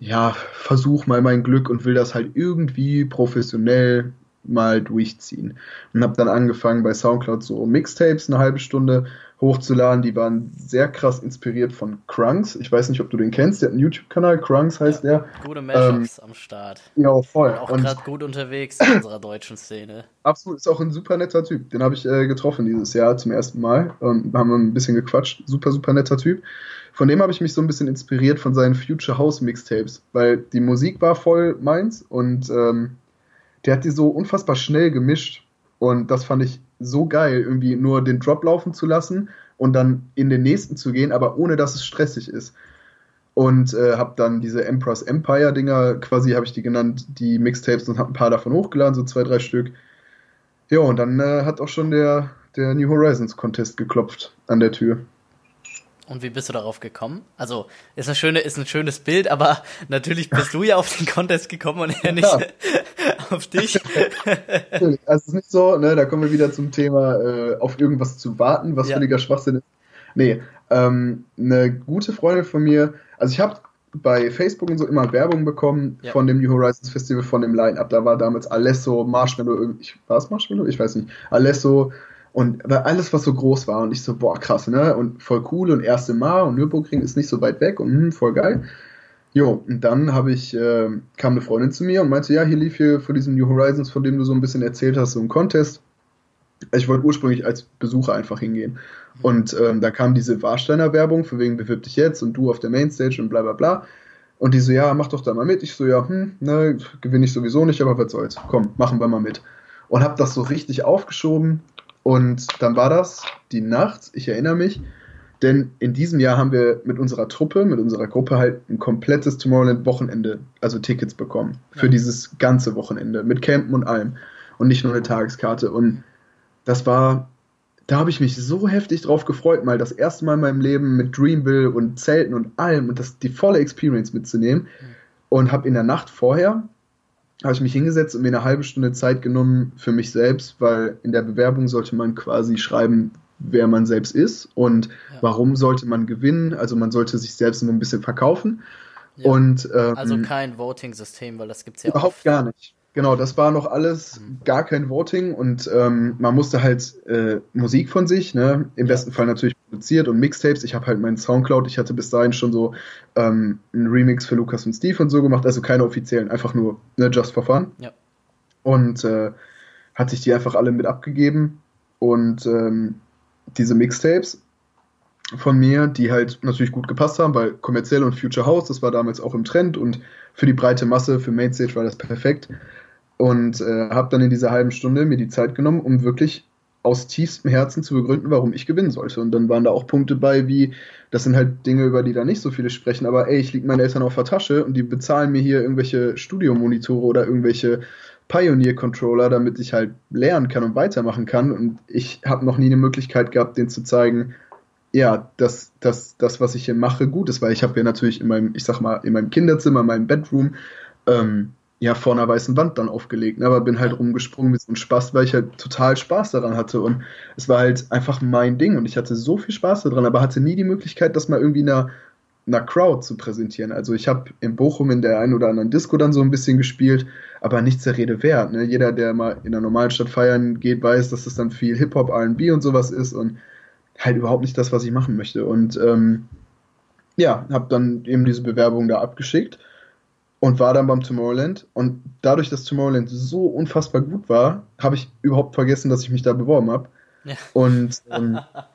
ja, versuch mal mein Glück und will das halt irgendwie professionell mal durchziehen. Und habe dann angefangen bei Soundcloud so Mixtapes eine halbe Stunde hochzuladen. Die waren sehr krass inspiriert von Krunks. Ich weiß nicht, ob du den kennst. Der hat einen YouTube-Kanal, Krunks heißt ja, der. Gute Mashups ähm, am Start. Ja, voll. Und auch gerade gut unterwegs in unserer deutschen Szene. Absolut, ist auch ein super netter Typ. Den habe ich äh, getroffen dieses Jahr zum ersten Mal. Und haben ein bisschen gequatscht. Super, super netter Typ von dem habe ich mich so ein bisschen inspiriert von seinen Future House Mixtapes, weil die Musik war voll meins und ähm, der hat die so unfassbar schnell gemischt und das fand ich so geil, irgendwie nur den Drop laufen zu lassen und dann in den nächsten zu gehen, aber ohne dass es stressig ist. Und äh, habe dann diese Emperor's Empire Dinger, quasi habe ich die genannt, die Mixtapes und habe ein paar davon hochgeladen, so zwei, drei Stück. Ja, und dann äh, hat auch schon der, der New Horizons Contest geklopft an der Tür. Und wie bist du darauf gekommen? Also, ist ein, schöne, ist ein schönes Bild, aber natürlich bist du ja auf den Contest gekommen und er nicht ja. auf dich. also, es ist nicht so, ne, da kommen wir wieder zum Thema, äh, auf irgendwas zu warten, was ja. völliger Schwachsinn ist. Nee, ähm, eine gute Freundin von mir, also ich habe bei Facebook und so immer Werbung bekommen ja. von dem New Horizons Festival, von dem Line-Up. Da war damals Alesso, Marshmallow, ich, war es Marshmallow? Ich weiß nicht. Alesso, und alles, was so groß war, und ich so, boah, krass, ne? Und voll cool und erste Mal und Nürburgring ist nicht so weit weg und hm, voll geil. Jo, und dann habe ich, äh, kam eine Freundin zu mir und meinte, ja, hier lief hier vor diesem New Horizons, von dem du so ein bisschen erzählt hast, so ein Contest. Ich wollte ursprünglich als Besucher einfach hingehen. Und ähm, da kam diese Warsteiner Werbung, für wegen bewirb dich jetzt und du auf der Mainstage und bla bla bla. Und die so, ja, mach doch da mal mit. Ich so, ja, hm, ne, gewinne ich sowieso nicht, aber was soll's. Komm, machen wir mal mit. Und hab das so richtig aufgeschoben und dann war das die Nacht, ich erinnere mich, denn in diesem Jahr haben wir mit unserer Truppe, mit unserer Gruppe halt ein komplettes Tomorrowland-Wochenende, also Tickets bekommen. Für ja. dieses ganze Wochenende, mit Campen und allem. Und nicht nur eine Tageskarte. Und das war da habe ich mich so heftig drauf gefreut, mal das erste Mal in meinem Leben mit Dreamville und Zelten und allem und das, die volle Experience mitzunehmen. Und habe in der Nacht vorher, habe ich mich hingesetzt und mir eine halbe Stunde Zeit genommen für mich selbst, weil in der Bewerbung sollte man quasi schreiben, wer man selbst ist und ja. warum sollte man gewinnen. Also man sollte sich selbst nur ein bisschen verkaufen. Ja. Und, ähm, also kein Voting-System, weil das gibt es ja Überhaupt oft. gar nicht. Genau, das war noch alles mhm. gar kein Voting und ähm, man musste halt äh, Musik von sich, ne? im ja. besten Fall natürlich produziert und Mixtapes. Ich habe halt meinen Soundcloud, ich hatte bis dahin schon so ähm, einen Remix für Lukas und Steve und so gemacht, also keine offiziellen, einfach nur ne, just for fun. Ja. Und äh, hatte ich die einfach alle mit abgegeben und ähm, diese Mixtapes von mir, die halt natürlich gut gepasst haben, weil kommerziell und Future House, das war damals auch im Trend und für die breite Masse, für Mainstage war das perfekt und äh, habe dann in dieser halben Stunde mir die Zeit genommen, um wirklich aus tiefstem Herzen zu begründen, warum ich gewinnen sollte. Und dann waren da auch Punkte bei, wie, das sind halt Dinge, über die da nicht so viele sprechen, aber ey, ich liege meinen Eltern auf der Tasche und die bezahlen mir hier irgendwelche Studiomonitore oder irgendwelche Pioneer-Controller, damit ich halt lernen kann und weitermachen kann. Und ich habe noch nie eine Möglichkeit gehabt, denen zu zeigen, ja, dass das, das, was ich hier mache, gut ist, weil ich habe ja natürlich in meinem, ich sag mal, in meinem Kinderzimmer, in meinem Bedroom, ähm, ja vor einer weißen Wand dann aufgelegt, ne? aber bin halt rumgesprungen wie so ein Spaß, weil ich halt total Spaß daran hatte und es war halt einfach mein Ding und ich hatte so viel Spaß daran, aber hatte nie die Möglichkeit, das mal irgendwie einer, einer Crowd zu präsentieren. Also ich habe in Bochum in der einen oder anderen Disco dann so ein bisschen gespielt, aber nichts der Rede wert. Ne? Jeder, der mal in einer normalen Stadt feiern geht, weiß, dass es dann viel Hip-Hop, R&B und sowas ist und halt überhaupt nicht das, was ich machen möchte. Und ähm, ja, habe dann eben diese Bewerbung da abgeschickt und war dann beim Tomorrowland. Und dadurch, dass Tomorrowland so unfassbar gut war, habe ich überhaupt vergessen, dass ich mich da beworben habe. Ja. Und ähm,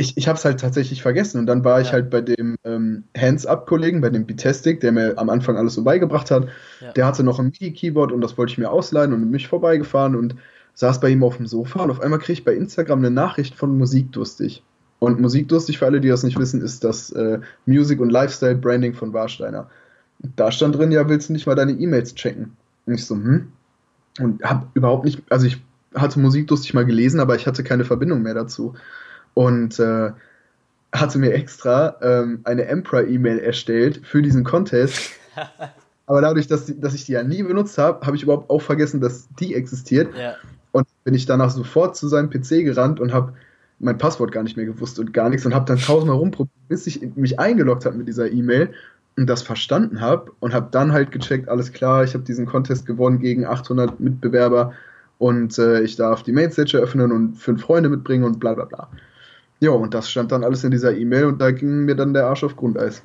ich, ich habe es halt tatsächlich vergessen. Und dann war ja. ich halt bei dem ähm, Hands-Up-Kollegen, bei dem Bitastic, der mir am Anfang alles so beigebracht hat. Ja. Der hatte noch ein MIDI-Keyboard und das wollte ich mir ausleihen und mich vorbeigefahren und saß bei ihm auf dem Sofa. Und auf einmal kriege ich bei Instagram eine Nachricht von Musikdurstig. Und Musikdurstig, für alle, die das nicht wissen, ist das äh, Music- und Lifestyle-Branding von Warsteiner da stand drin, ja, willst du nicht mal deine E-Mails checken? Und ich so, hm? Und hab überhaupt nicht, also ich hatte Musik lustig mal gelesen, aber ich hatte keine Verbindung mehr dazu. Und äh, hatte mir extra ähm, eine Emperor-E-Mail erstellt für diesen Contest. aber dadurch, dass, die, dass ich die ja nie benutzt habe, habe ich überhaupt auch vergessen, dass die existiert. Ja. Und bin ich danach sofort zu seinem PC gerannt und habe mein Passwort gar nicht mehr gewusst und gar nichts und habe dann tausendmal rumprobiert, bis ich mich eingeloggt habe mit dieser E-Mail und das verstanden habe und habe dann halt gecheckt, alles klar, ich habe diesen Contest gewonnen gegen 800 Mitbewerber und äh, ich darf die Mainstage eröffnen und fünf Freunde mitbringen und bla bla bla. Ja, und das stand dann alles in dieser E-Mail und da ging mir dann der Arsch auf Grundeis.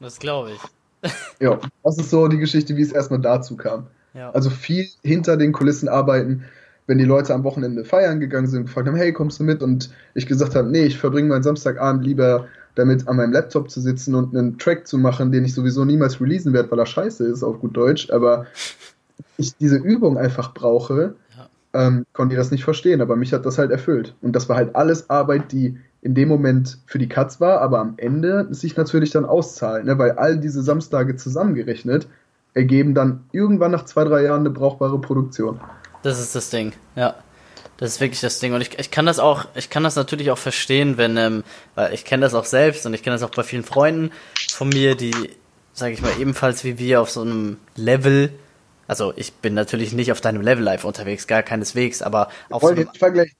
Das glaube ich. ja, das ist so die Geschichte, wie es erstmal dazu kam. Ja. Also viel hinter den Kulissen arbeiten, wenn die Leute am Wochenende feiern gegangen sind, gefragt haben, hey, kommst du mit? Und ich gesagt habe, nee, ich verbringe meinen Samstagabend lieber damit an meinem Laptop zu sitzen und einen Track zu machen, den ich sowieso niemals releasen werde, weil er scheiße ist, auf gut Deutsch, aber ich diese Übung einfach brauche, ja. ähm, konnte ich das nicht verstehen, aber mich hat das halt erfüllt. Und das war halt alles Arbeit, die in dem Moment für die Katz war, aber am Ende sich natürlich dann auszahlt, ne? weil all diese Samstage zusammengerechnet ergeben dann irgendwann nach zwei, drei Jahren eine brauchbare Produktion. Das ist das Ding, ja. Das ist wirklich das Ding. Und ich, ich kann das auch, ich kann das natürlich auch verstehen, wenn, ähm, weil ich kenne das auch selbst und ich kenne das auch bei vielen Freunden von mir, die, sage ich mal, ebenfalls wie wir auf so einem Level, also ich bin natürlich nicht auf deinem Level live unterwegs, gar keineswegs, aber auf wir wollen so hier nicht vergleichen.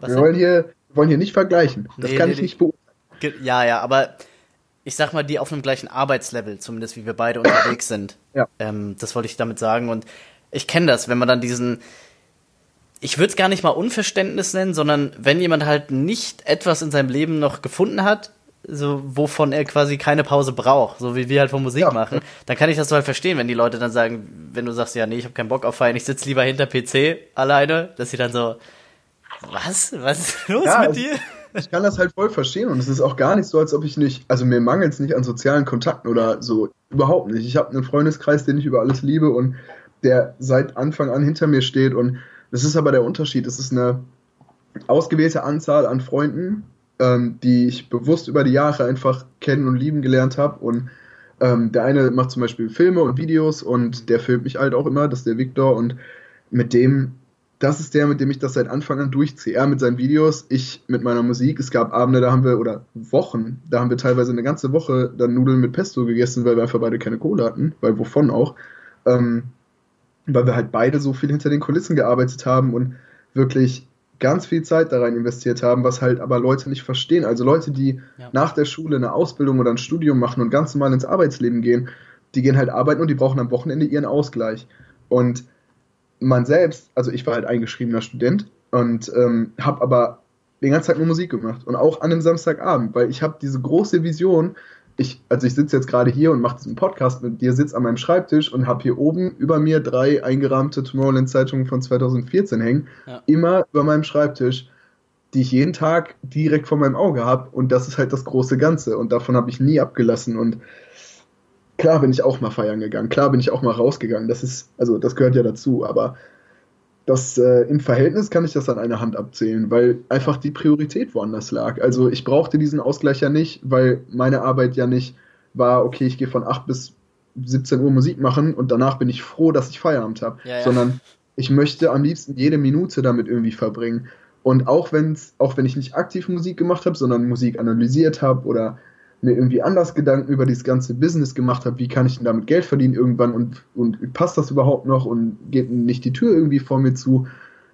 wir wollen hier, wollen hier nicht vergleichen. Das nee, kann nee, ich nicht beurteilen. Ja, ja, aber ich sag mal, die auf einem gleichen Arbeitslevel, zumindest wie wir beide unterwegs sind. Ja. Ähm, das wollte ich damit sagen. Und ich kenne das, wenn man dann diesen, ich würde es gar nicht mal Unverständnis nennen, sondern wenn jemand halt nicht etwas in seinem Leben noch gefunden hat, so wovon er quasi keine Pause braucht, so wie wir halt von Musik ja. machen, dann kann ich das so halt verstehen, wenn die Leute dann sagen, wenn du sagst, ja, nee, ich habe keinen Bock auf Feiern, ich sitze lieber hinter PC alleine, dass sie dann so, was? Was ist los ja, mit dir? Ich kann das halt voll verstehen und es ist auch gar nicht so, als ob ich nicht, also mir mangelt es nicht an sozialen Kontakten oder so, überhaupt nicht. Ich habe einen Freundeskreis, den ich über alles liebe und der seit Anfang an hinter mir steht und das ist aber der Unterschied. Es ist eine ausgewählte Anzahl an Freunden, ähm, die ich bewusst über die Jahre einfach kennen und lieben gelernt habe. Und ähm, der eine macht zum Beispiel Filme und Videos und der filmt mich halt auch immer, das ist der Victor. Und mit dem, das ist der, mit dem ich das seit Anfang an durchziehe. Er mit seinen Videos, ich mit meiner Musik. Es gab Abende, da haben wir, oder Wochen, da haben wir teilweise eine ganze Woche dann Nudeln mit Pesto gegessen, weil wir einfach beide keine Kohle hatten, weil wovon auch. Ähm, weil wir halt beide so viel hinter den Kulissen gearbeitet haben und wirklich ganz viel Zeit da rein investiert haben, was halt aber Leute nicht verstehen. Also Leute, die ja. nach der Schule eine Ausbildung oder ein Studium machen und ganz normal ins Arbeitsleben gehen, die gehen halt arbeiten und die brauchen am Wochenende ihren Ausgleich. Und man selbst, also ich war halt eingeschriebener Student und ähm, habe aber den ganzen Tag nur Musik gemacht und auch an einem Samstagabend, weil ich habe diese große Vision, ich, also ich sitze jetzt gerade hier und mache diesen Podcast mit dir, sitze an meinem Schreibtisch und habe hier oben über mir drei eingerahmte Tomorrowland-Zeitungen von 2014 hängen, ja. immer über meinem Schreibtisch, die ich jeden Tag direkt vor meinem Auge habe und das ist halt das große Ganze und davon habe ich nie abgelassen und klar bin ich auch mal feiern gegangen, klar bin ich auch mal rausgegangen, das ist, also das gehört ja dazu, aber das äh, im Verhältnis kann ich das an einer Hand abzählen, weil einfach die Priorität woanders lag. Also ich brauchte diesen Ausgleich ja nicht, weil meine Arbeit ja nicht war, okay, ich gehe von 8 bis 17 Uhr Musik machen und danach bin ich froh, dass ich Feierabend habe, ja, ja. sondern ich möchte am liebsten jede Minute damit irgendwie verbringen. Und auch wenn's, auch wenn ich nicht aktiv Musik gemacht habe, sondern Musik analysiert habe oder mir irgendwie anders Gedanken über dieses ganze Business gemacht habe, wie kann ich denn damit Geld verdienen irgendwann und, und passt das überhaupt noch und geht nicht die Tür irgendwie vor mir zu.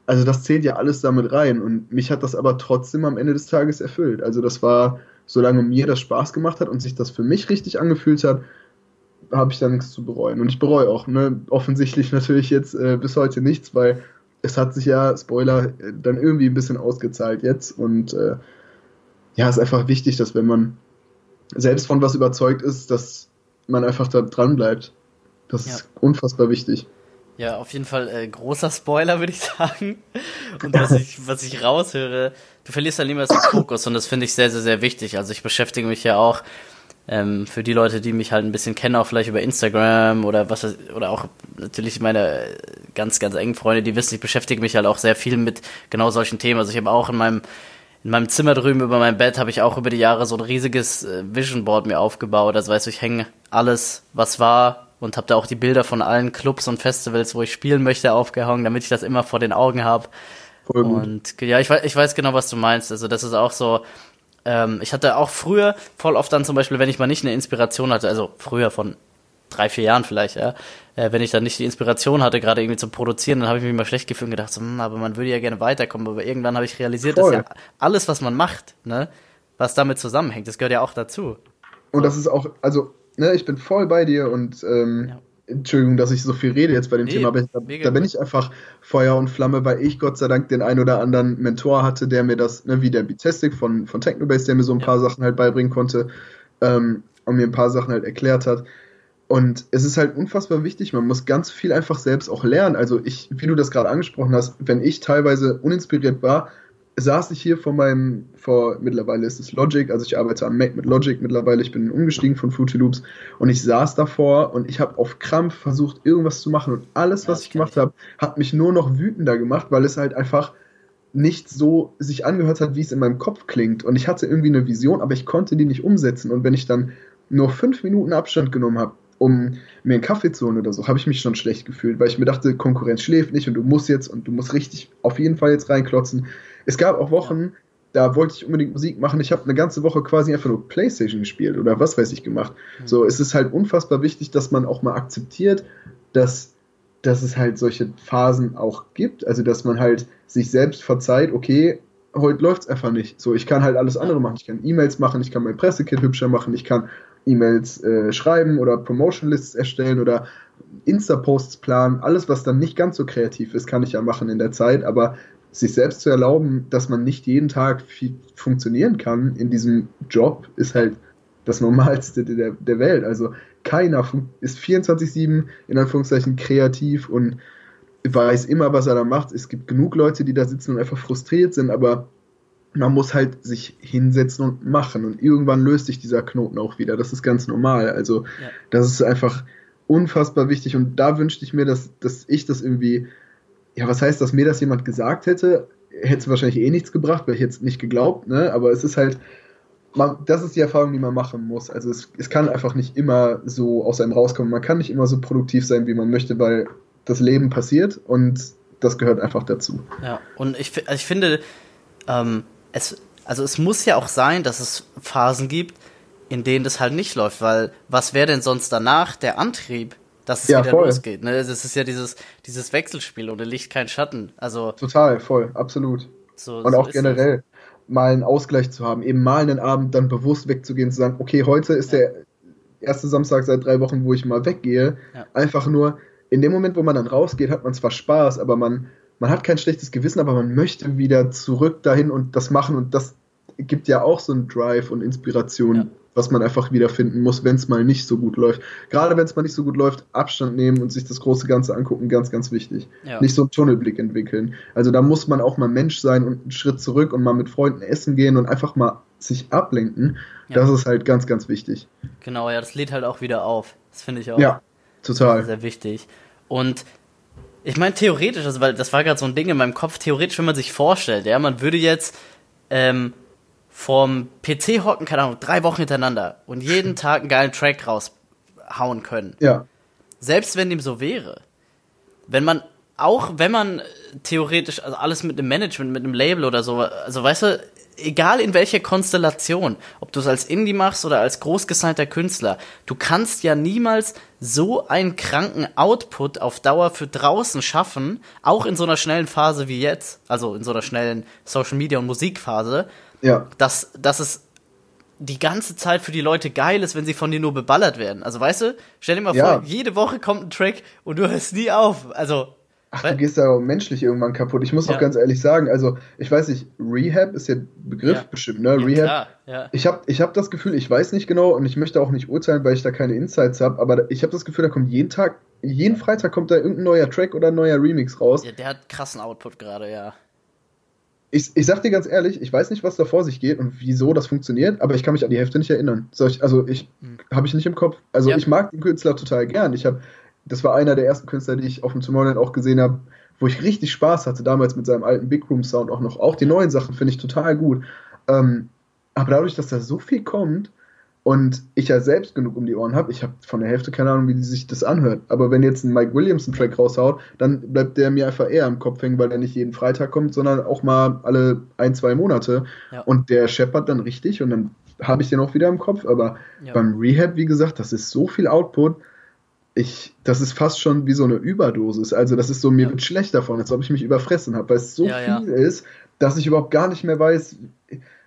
Also das zählt ja alles damit rein und mich hat das aber trotzdem am Ende des Tages erfüllt. Also das war, solange mir das Spaß gemacht hat und sich das für mich richtig angefühlt hat, habe ich da nichts zu bereuen. Und ich bereue auch, ne, offensichtlich natürlich jetzt äh, bis heute nichts, weil es hat sich ja, Spoiler, äh, dann irgendwie ein bisschen ausgezahlt jetzt und äh, ja, ist einfach wichtig, dass wenn man selbst von was überzeugt ist, dass man einfach da dran bleibt. Das ja. ist unfassbar wichtig. Ja, auf jeden Fall äh, großer Spoiler, würde ich sagen. Und was ich, was ich raushöre, du verlierst dann niemals den Fokus und das finde ich sehr, sehr, sehr wichtig. Also ich beschäftige mich ja auch ähm, für die Leute, die mich halt ein bisschen kennen, auch vielleicht über Instagram oder was oder auch natürlich meine ganz, ganz engen Freunde, die wissen, ich beschäftige mich halt auch sehr viel mit genau solchen Themen. Also ich habe auch in meinem in meinem Zimmer drüben über meinem Bett habe ich auch über die Jahre so ein riesiges äh, Vision Board mir aufgebaut. Also weißt du, ich hänge alles, was war und habe da auch die Bilder von allen Clubs und Festivals, wo ich spielen möchte, aufgehangen, damit ich das immer vor den Augen habe. Und ja, ich weiß, ich weiß genau, was du meinst. Also das ist auch so. Ähm, ich hatte auch früher voll oft dann zum Beispiel, wenn ich mal nicht eine Inspiration hatte, also früher von drei, vier Jahren vielleicht, ja, äh, wenn ich dann nicht die Inspiration hatte, gerade irgendwie zu produzieren, dann habe ich mich mal schlecht gefühlt und gedacht, so, hm, aber man würde ja gerne weiterkommen. Aber irgendwann habe ich realisiert, Voll. dass ja alles, was man macht, ne, was damit zusammenhängt, das gehört ja auch dazu. Und das ist auch, also, ne, ich bin voll bei dir und ähm, ja. Entschuldigung, dass ich so viel rede jetzt bei dem nee, Thema, aber da, da, bin ich einfach Feuer und Flamme, weil ich Gott sei Dank den ein oder anderen Mentor hatte, der mir das, ne, wie der Beatastic von, von Technobase, der mir so ein ja. paar Sachen halt beibringen konnte ähm, und mir ein paar Sachen halt erklärt hat. Und es ist halt unfassbar wichtig, man muss ganz viel einfach selbst auch lernen. Also ich, wie du das gerade angesprochen hast, wenn ich teilweise uninspiriert war, saß ich hier vor meinem, vor, mittlerweile ist es Logic, also ich arbeite am Mac mit Logic mittlerweile, ich bin umgestiegen von Fruity Loops und ich saß davor und ich habe auf Krampf versucht, irgendwas zu machen und alles, was ja, ich gemacht habe, hat mich nur noch wütender gemacht, weil es halt einfach nicht so sich angehört hat, wie es in meinem Kopf klingt. Und ich hatte irgendwie eine Vision, aber ich konnte die nicht umsetzen. Und wenn ich dann nur fünf Minuten Abstand genommen habe, um mir einen Kaffee zu holen oder so, habe ich mich schon schlecht gefühlt, weil ich mir dachte, Konkurrenz schläft nicht und du musst jetzt und du musst richtig auf jeden Fall jetzt reinklotzen. Es gab auch Wochen, da wollte ich unbedingt Musik machen. Ich habe eine ganze Woche quasi einfach nur Playstation gespielt oder was weiß ich gemacht. Mhm. So, es ist halt unfassbar wichtig, dass man auch mal akzeptiert, dass, dass es halt solche Phasen auch gibt. Also, dass man halt sich selbst verzeiht, okay, heute läuft es einfach nicht. So, ich kann halt alles andere machen. Ich kann E-Mails machen, ich kann mein Pressekit hübscher machen, ich kann E-Mails äh, schreiben oder Promotion Lists erstellen oder Insta-Posts planen. Alles, was dann nicht ganz so kreativ ist, kann ich ja machen in der Zeit, aber sich selbst zu erlauben, dass man nicht jeden Tag funktionieren kann in diesem Job, ist halt das Normalste der, der Welt. Also keiner ist 24-7 in Anführungszeichen kreativ und weiß immer, was er da macht. Es gibt genug Leute, die da sitzen und einfach frustriert sind, aber man muss halt sich hinsetzen und machen und irgendwann löst sich dieser Knoten auch wieder. Das ist ganz normal. Also ja. das ist einfach unfassbar wichtig und da wünschte ich mir, dass, dass ich das irgendwie, ja, was heißt, dass mir das jemand gesagt hätte, hätte es wahrscheinlich eh nichts gebracht, weil ich jetzt nicht geglaubt, ne? Aber es ist halt, man, das ist die Erfahrung, die man machen muss. Also es, es kann einfach nicht immer so aus einem rauskommen. Man kann nicht immer so produktiv sein, wie man möchte, weil das Leben passiert und das gehört einfach dazu. Ja, und ich, ich finde, ähm, es, also es muss ja auch sein, dass es Phasen gibt, in denen das halt nicht läuft, weil was wäre denn sonst danach der Antrieb, dass es ja, wieder voll. losgeht? Ne? Das ist ja dieses, dieses Wechselspiel ohne Licht kein Schatten. Also total, voll, absolut. So, und so auch generell das. mal einen Ausgleich zu haben, eben mal einen Abend dann bewusst wegzugehen, zu sagen, okay, heute ist ja. der erste Samstag seit drei Wochen, wo ich mal weggehe. Ja. Einfach nur, in dem Moment, wo man dann rausgeht, hat man zwar Spaß, aber man, man hat kein schlechtes Gewissen, aber man möchte wieder zurück dahin und das machen und das gibt ja auch so einen Drive und Inspiration, ja. was man einfach wiederfinden muss, wenn es mal nicht so gut läuft. Gerade wenn es mal nicht so gut läuft, Abstand nehmen und sich das große Ganze angucken, ganz, ganz wichtig. Ja. Nicht so einen Tunnelblick entwickeln. Also da muss man auch mal Mensch sein und einen Schritt zurück und mal mit Freunden essen gehen und einfach mal sich ablenken. Ja. Das ist halt ganz, ganz wichtig. Genau, ja, das lädt halt auch wieder auf. Das finde ich auch. Ja, total. Sehr wichtig. Und ich meine, theoretisch, also weil das war gerade so ein Ding in meinem Kopf, theoretisch, wenn man sich vorstellt, ja, man würde jetzt ähm, vorm PC hocken, keine Ahnung, drei Wochen hintereinander und jeden Tag einen geilen Track raushauen können. Ja. Selbst wenn dem so wäre, wenn man, auch wenn man theoretisch, also alles mit einem Management, mit einem Label oder so, also weißt du, egal in welcher Konstellation, ob du es als Indie machst oder als großgesignter Künstler, du kannst ja niemals so einen kranken Output auf Dauer für draußen schaffen, auch in so einer schnellen Phase wie jetzt, also in so einer schnellen Social Media und Musikphase, ja. dass, dass es die ganze Zeit für die Leute geil ist, wenn sie von dir nur beballert werden. Also weißt du, stell dir mal ja. vor, jede Woche kommt ein Track und du hörst nie auf. Also Ach, du gehst ja auch menschlich irgendwann kaputt. Ich muss ja. auch ganz ehrlich sagen, also ich weiß nicht, Rehab ist ja Begriff ja. bestimmt, ne? Rehab. Klar, ja. Ich habe ich hab das Gefühl, ich weiß nicht genau und ich möchte auch nicht urteilen, weil ich da keine Insights habe, aber ich habe das Gefühl, da kommt jeden Tag, jeden Freitag kommt da irgendein neuer Track oder ein neuer Remix raus. Ja, der hat krassen Output gerade, ja. Ich, ich sag dir ganz ehrlich, ich weiß nicht, was da vor sich geht und wieso das funktioniert, aber ich kann mich an die Hälfte nicht erinnern. Ich, also ich hm. habe ich nicht im Kopf. Also ich mag den Künstler total gern. Ich habe das war einer der ersten Künstler, die ich auf dem Tomorrowland auch gesehen habe, wo ich richtig Spaß hatte, damals mit seinem alten Big Room Sound auch noch. Auch die neuen Sachen finde ich total gut. Ähm, aber dadurch, dass da so viel kommt und ich ja selbst genug um die Ohren habe, ich habe von der Hälfte keine Ahnung, wie sich das anhört. Aber wenn jetzt ein Mike Williams einen Track raushaut, dann bleibt der mir einfach eher im Kopf hängen, weil er nicht jeden Freitag kommt, sondern auch mal alle ein, zwei Monate. Ja. Und der scheppert dann richtig und dann habe ich den auch wieder im Kopf. Aber ja. beim Rehab, wie gesagt, das ist so viel Output ich, das ist fast schon wie so eine Überdosis. Also das ist so, mir ja. wird schlecht davon, als ob ich mich überfressen habe, weil es so ja, viel ja. ist, dass ich überhaupt gar nicht mehr weiß,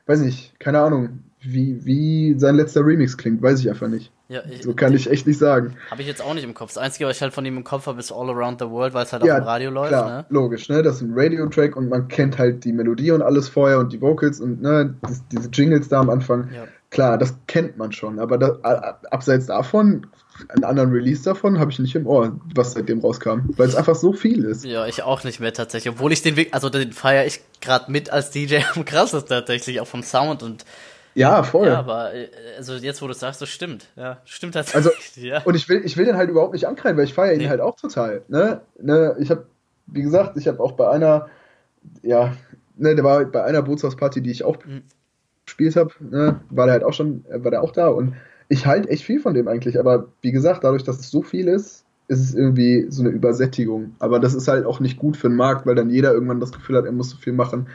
weiß nicht, keine Ahnung, wie, wie sein letzter Remix klingt, weiß ich einfach nicht. Ja, ich, so kann ich echt nicht sagen. Habe ich jetzt auch nicht im Kopf. Das Einzige, was ich halt von ihm im Kopf habe, ist All Around the World, weil es halt ja, auf dem Radio läuft. Klar, ne? logisch, ne? Das ist ein Radio-Track und man kennt halt die Melodie und alles vorher und die Vocals und ne, das, diese Jingles da am Anfang. Ja. Klar, das kennt man schon, aber das, abseits davon einen anderen Release davon habe ich nicht im Ohr, was seitdem rauskam, weil es einfach so viel ist. Ja, ich auch nicht mehr tatsächlich, obwohl ich den Weg, also den feiere ich gerade mit als DJ am krassesten tatsächlich, auch vom Sound und ja, voll. Ja, aber äh, also jetzt, wo du sagst, das stimmt. Ja, stimmt tatsächlich. Also, ja. Und ich will, ich will den halt überhaupt nicht ankreiden, weil ich feiere ihn nee. halt auch total. Ne? Ne? Ich habe, wie gesagt, ich habe auch bei einer, ja, ne, der war bei einer Bootshausparty, die ich auch mhm. Gespielt habe, ne, war der halt auch schon, war der auch da und ich halte echt viel von dem eigentlich, aber wie gesagt, dadurch, dass es so viel ist, ist es irgendwie so eine Übersättigung. Aber das ist halt auch nicht gut für den Markt, weil dann jeder irgendwann das Gefühl hat, er muss so viel machen.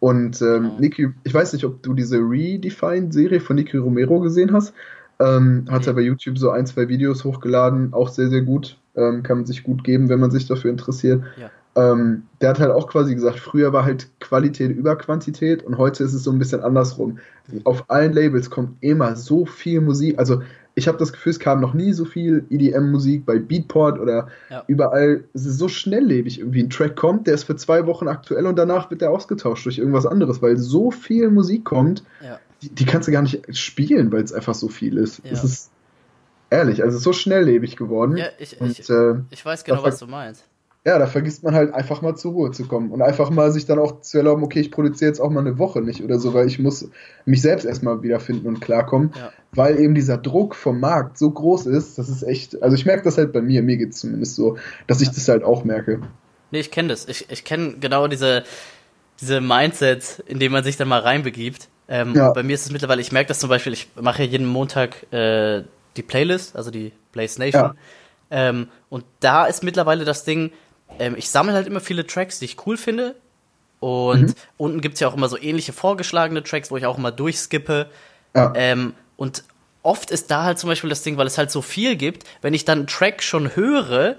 Und ähm. Niki, ich weiß nicht, ob du diese Redefined-Serie von Niki Romero gesehen hast. Ähm, hat er bei YouTube so ein, zwei Videos hochgeladen, auch sehr, sehr gut. Ähm, kann man sich gut geben, wenn man sich dafür interessiert. Ja. Ähm, der hat halt auch quasi gesagt, früher war halt Qualität über Quantität und heute ist es so ein bisschen andersrum. Auf allen Labels kommt immer so viel Musik. Also ich habe das Gefühl, es kam noch nie so viel EDM-Musik bei Beatport oder ja. überall. Es ist so schnelllebig irgendwie. Ein Track kommt, der ist für zwei Wochen aktuell und danach wird der ausgetauscht durch irgendwas anderes, weil so viel Musik kommt, ja. die, die, kannst du gar nicht spielen, weil es einfach so viel ist. Ja. Es ist ehrlich, also so schnelllebig geworden. Ja, ich, und, ich, äh, ich weiß genau, was du meinst ja, da vergisst man halt einfach mal zur Ruhe zu kommen und einfach mal sich dann auch zu erlauben, okay, ich produziere jetzt auch mal eine Woche nicht oder so, weil ich muss mich selbst erstmal wiederfinden und klarkommen, ja. weil eben dieser Druck vom Markt so groß ist, das ist echt, also ich merke das halt bei mir, mir geht es zumindest so, dass ich das halt auch merke. Nee, ich kenne das. Ich, ich kenne genau diese, diese Mindsets, in denen man sich dann mal reinbegibt. Ähm, ja. Bei mir ist es mittlerweile, ich merke das zum Beispiel, ich mache jeden Montag äh, die Playlist, also die Nation. Ja. Ähm, und da ist mittlerweile das Ding, ähm, ich sammle halt immer viele Tracks, die ich cool finde. Und mhm. unten gibt's ja auch immer so ähnliche vorgeschlagene Tracks, wo ich auch immer durchskippe. Ja. Ähm, und oft ist da halt zum Beispiel das Ding, weil es halt so viel gibt, wenn ich dann einen Track schon höre,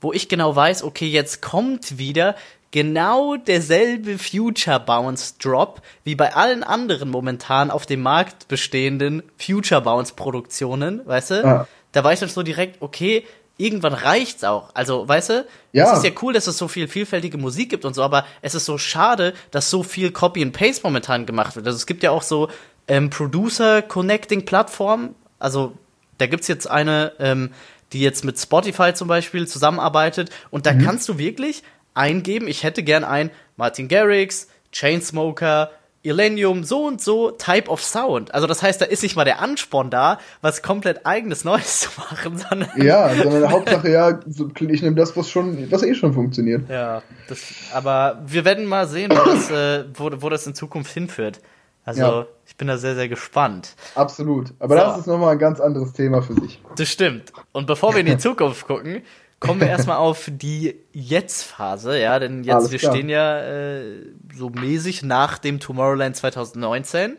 wo ich genau weiß, okay, jetzt kommt wieder genau derselbe Future Bounce Drop wie bei allen anderen momentan auf dem Markt bestehenden Future Bounce Produktionen, weißt du? Ja. Da weiß ich dann so direkt, okay, irgendwann reicht's auch. Also, weißt du, ja. es ist ja cool, dass es so viel vielfältige Musik gibt und so, aber es ist so schade, dass so viel Copy and Paste momentan gemacht wird. Also es gibt ja auch so ähm, Producer Connecting Plattformen. Also da gibt's jetzt eine, ähm, die jetzt mit Spotify zum Beispiel zusammenarbeitet und da mhm. kannst du wirklich eingeben, ich hätte gern ein Martin Garrix, Chainsmoker, Illenium, so und so Type of Sound. Also das heißt, da ist nicht mal der Ansporn da, was komplett eigenes Neues zu machen, sondern ja, sondern Hauptsache ja, ich nehme das, was schon, was eh schon funktioniert. Ja, das, aber wir werden mal sehen, wo das, äh, wo, wo das in Zukunft hinführt. Also ja. ich bin da sehr, sehr gespannt. Absolut. Aber so. das ist nochmal ein ganz anderes Thema für sich. Das stimmt. Und bevor wir in die Zukunft gucken, kommen wir erstmal auf die Jetzt-Phase, ja, denn jetzt, Alles wir klar. stehen ja äh, so mäßig nach dem Tomorrowland 2019.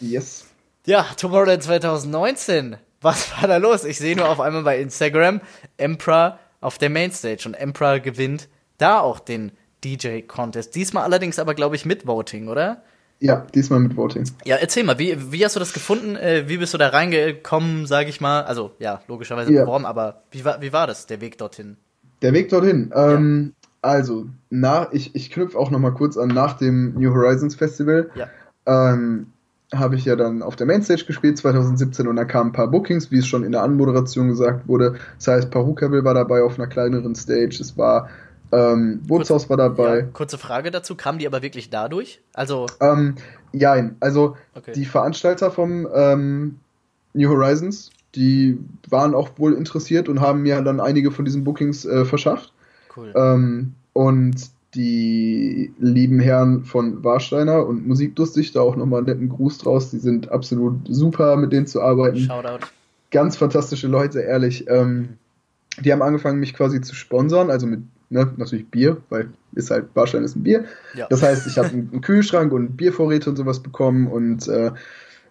Yes. Ja, Tomorrowland 2019. Was war da los? Ich sehe nur auf einmal bei Instagram Emperor auf der Mainstage und Emperor gewinnt da auch den DJ-Contest. Diesmal allerdings aber, glaube ich, mit Voting, oder? Ja, diesmal mit Voting. Ja, erzähl mal, wie, wie hast du das gefunden? Äh, wie bist du da reingekommen, sage ich mal? Also, ja, logischerweise ja. beworben, aber wie war, wie war das, der Weg dorthin? Der Weg dorthin? Ähm, Also, nach, ich, ich knüpfe auch noch mal kurz an, nach dem New Horizons Festival ja. ähm, habe ich ja dann auf der Mainstage gespielt 2017 und da kamen ein paar Bookings, wie es schon in der Anmoderation gesagt wurde. Das heißt, Parukabel war dabei auf einer kleineren Stage. Es war ähm, Bootshaus war dabei. Ja, kurze Frage dazu, kamen die aber wirklich dadurch? Also. Ähm, jein, also okay. die Veranstalter vom ähm, New Horizons, die waren auch wohl interessiert und haben mir dann einige von diesen Bookings äh, verschafft. Cool. Ähm, und die lieben Herren von Warsteiner und Musikdurstig, da auch nochmal einen netten Gruß draus. Die sind absolut super, mit denen zu arbeiten. Shoutout. Ganz fantastische Leute, ehrlich. Ähm, die haben angefangen, mich quasi zu sponsern, also mit ne, natürlich Bier, weil ist halt Barstein ist ein Bier. Ja. Das heißt, ich habe einen Kühlschrank und Biervorräte und sowas bekommen und äh,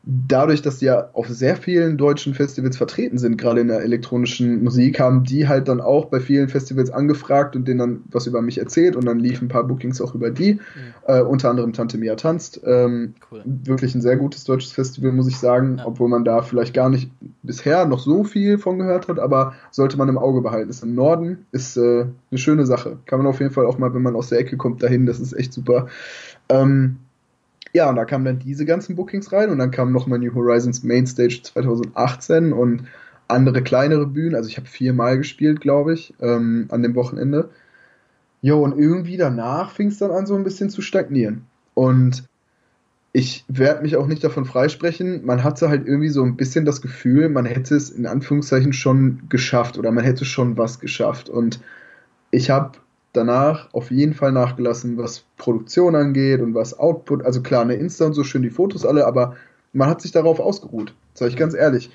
dadurch, dass die ja auf sehr vielen deutschen Festivals vertreten sind, gerade in der elektronischen Musik, haben die halt dann auch bei vielen Festivals angefragt und denen dann was über mich erzählt und dann liefen ein paar Bookings auch über die. Mhm. Äh, unter anderem Tante Mia tanzt. Ähm, cool. Wirklich ein sehr gutes deutsches Festival, muss ich sagen, ja. obwohl man da vielleicht gar nicht bisher noch so viel von gehört hat, aber sollte man im Auge behalten. Ist im Norden, ist äh, eine schöne Sache. Kann man auf jeden Fall auch mal, wenn man aus der Ecke kommt, dahin, das ist echt super. Ähm, ja, und da kamen dann diese ganzen Bookings rein und dann kam nochmal New Horizons Mainstage 2018 und andere kleinere Bühnen. Also ich habe viermal gespielt, glaube ich, ähm, an dem Wochenende. Jo, und irgendwie danach fing es dann an, so ein bisschen zu stagnieren. Und ich werde mich auch nicht davon freisprechen. Man hatte halt irgendwie so ein bisschen das Gefühl, man hätte es in Anführungszeichen schon geschafft oder man hätte schon was geschafft. Und ich habe danach auf jeden Fall nachgelassen, was Produktion angeht und was Output. Also klar, eine Insta und so schön die Fotos alle, aber man hat sich darauf ausgeruht. Sag ich ganz ehrlich.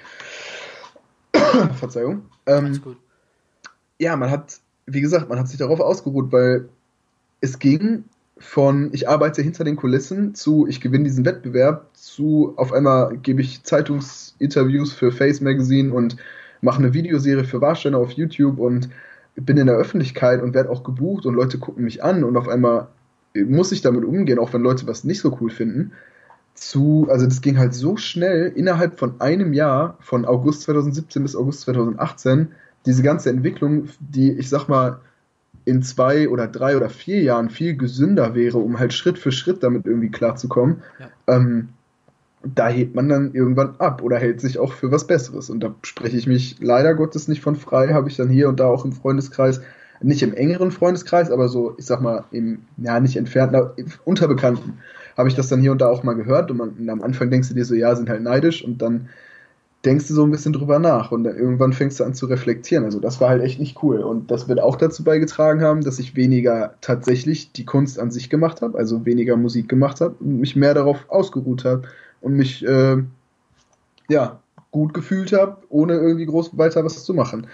Verzeihung. Ähm. Ja, man hat, wie gesagt, man hat sich darauf ausgeruht, weil es ging von ich arbeite hinter den Kulissen zu ich gewinne diesen Wettbewerb zu auf einmal gebe ich Zeitungsinterviews für Face Magazine und mache eine Videoserie für Warsteiner auf YouTube und bin in der Öffentlichkeit und werde auch gebucht und Leute gucken mich an und auf einmal muss ich damit umgehen, auch wenn Leute was nicht so cool finden. Zu, also das ging halt so schnell, innerhalb von einem Jahr, von August 2017 bis August 2018, diese ganze Entwicklung, die ich sag mal in zwei oder drei oder vier Jahren viel gesünder wäre, um halt Schritt für Schritt damit irgendwie klarzukommen, ja. ähm, da hebt man dann irgendwann ab oder hält sich auch für was Besseres. Und da spreche ich mich leider Gottes nicht von frei, habe ich dann hier und da auch im Freundeskreis, nicht im engeren Freundeskreis, aber so, ich sag mal, im, ja, nicht entfernt, unter Bekannten, habe ich das dann hier und da auch mal gehört. Und, man, und am Anfang denkst du dir so, ja, sind halt neidisch und dann denkst du so ein bisschen drüber nach und dann irgendwann fängst du an zu reflektieren. Also das war halt echt nicht cool. Und das wird auch dazu beigetragen haben, dass ich weniger tatsächlich die Kunst an sich gemacht habe, also weniger Musik gemacht habe und mich mehr darauf ausgeruht habe und mich äh, ja gut gefühlt habe, ohne irgendwie groß weiter was zu machen.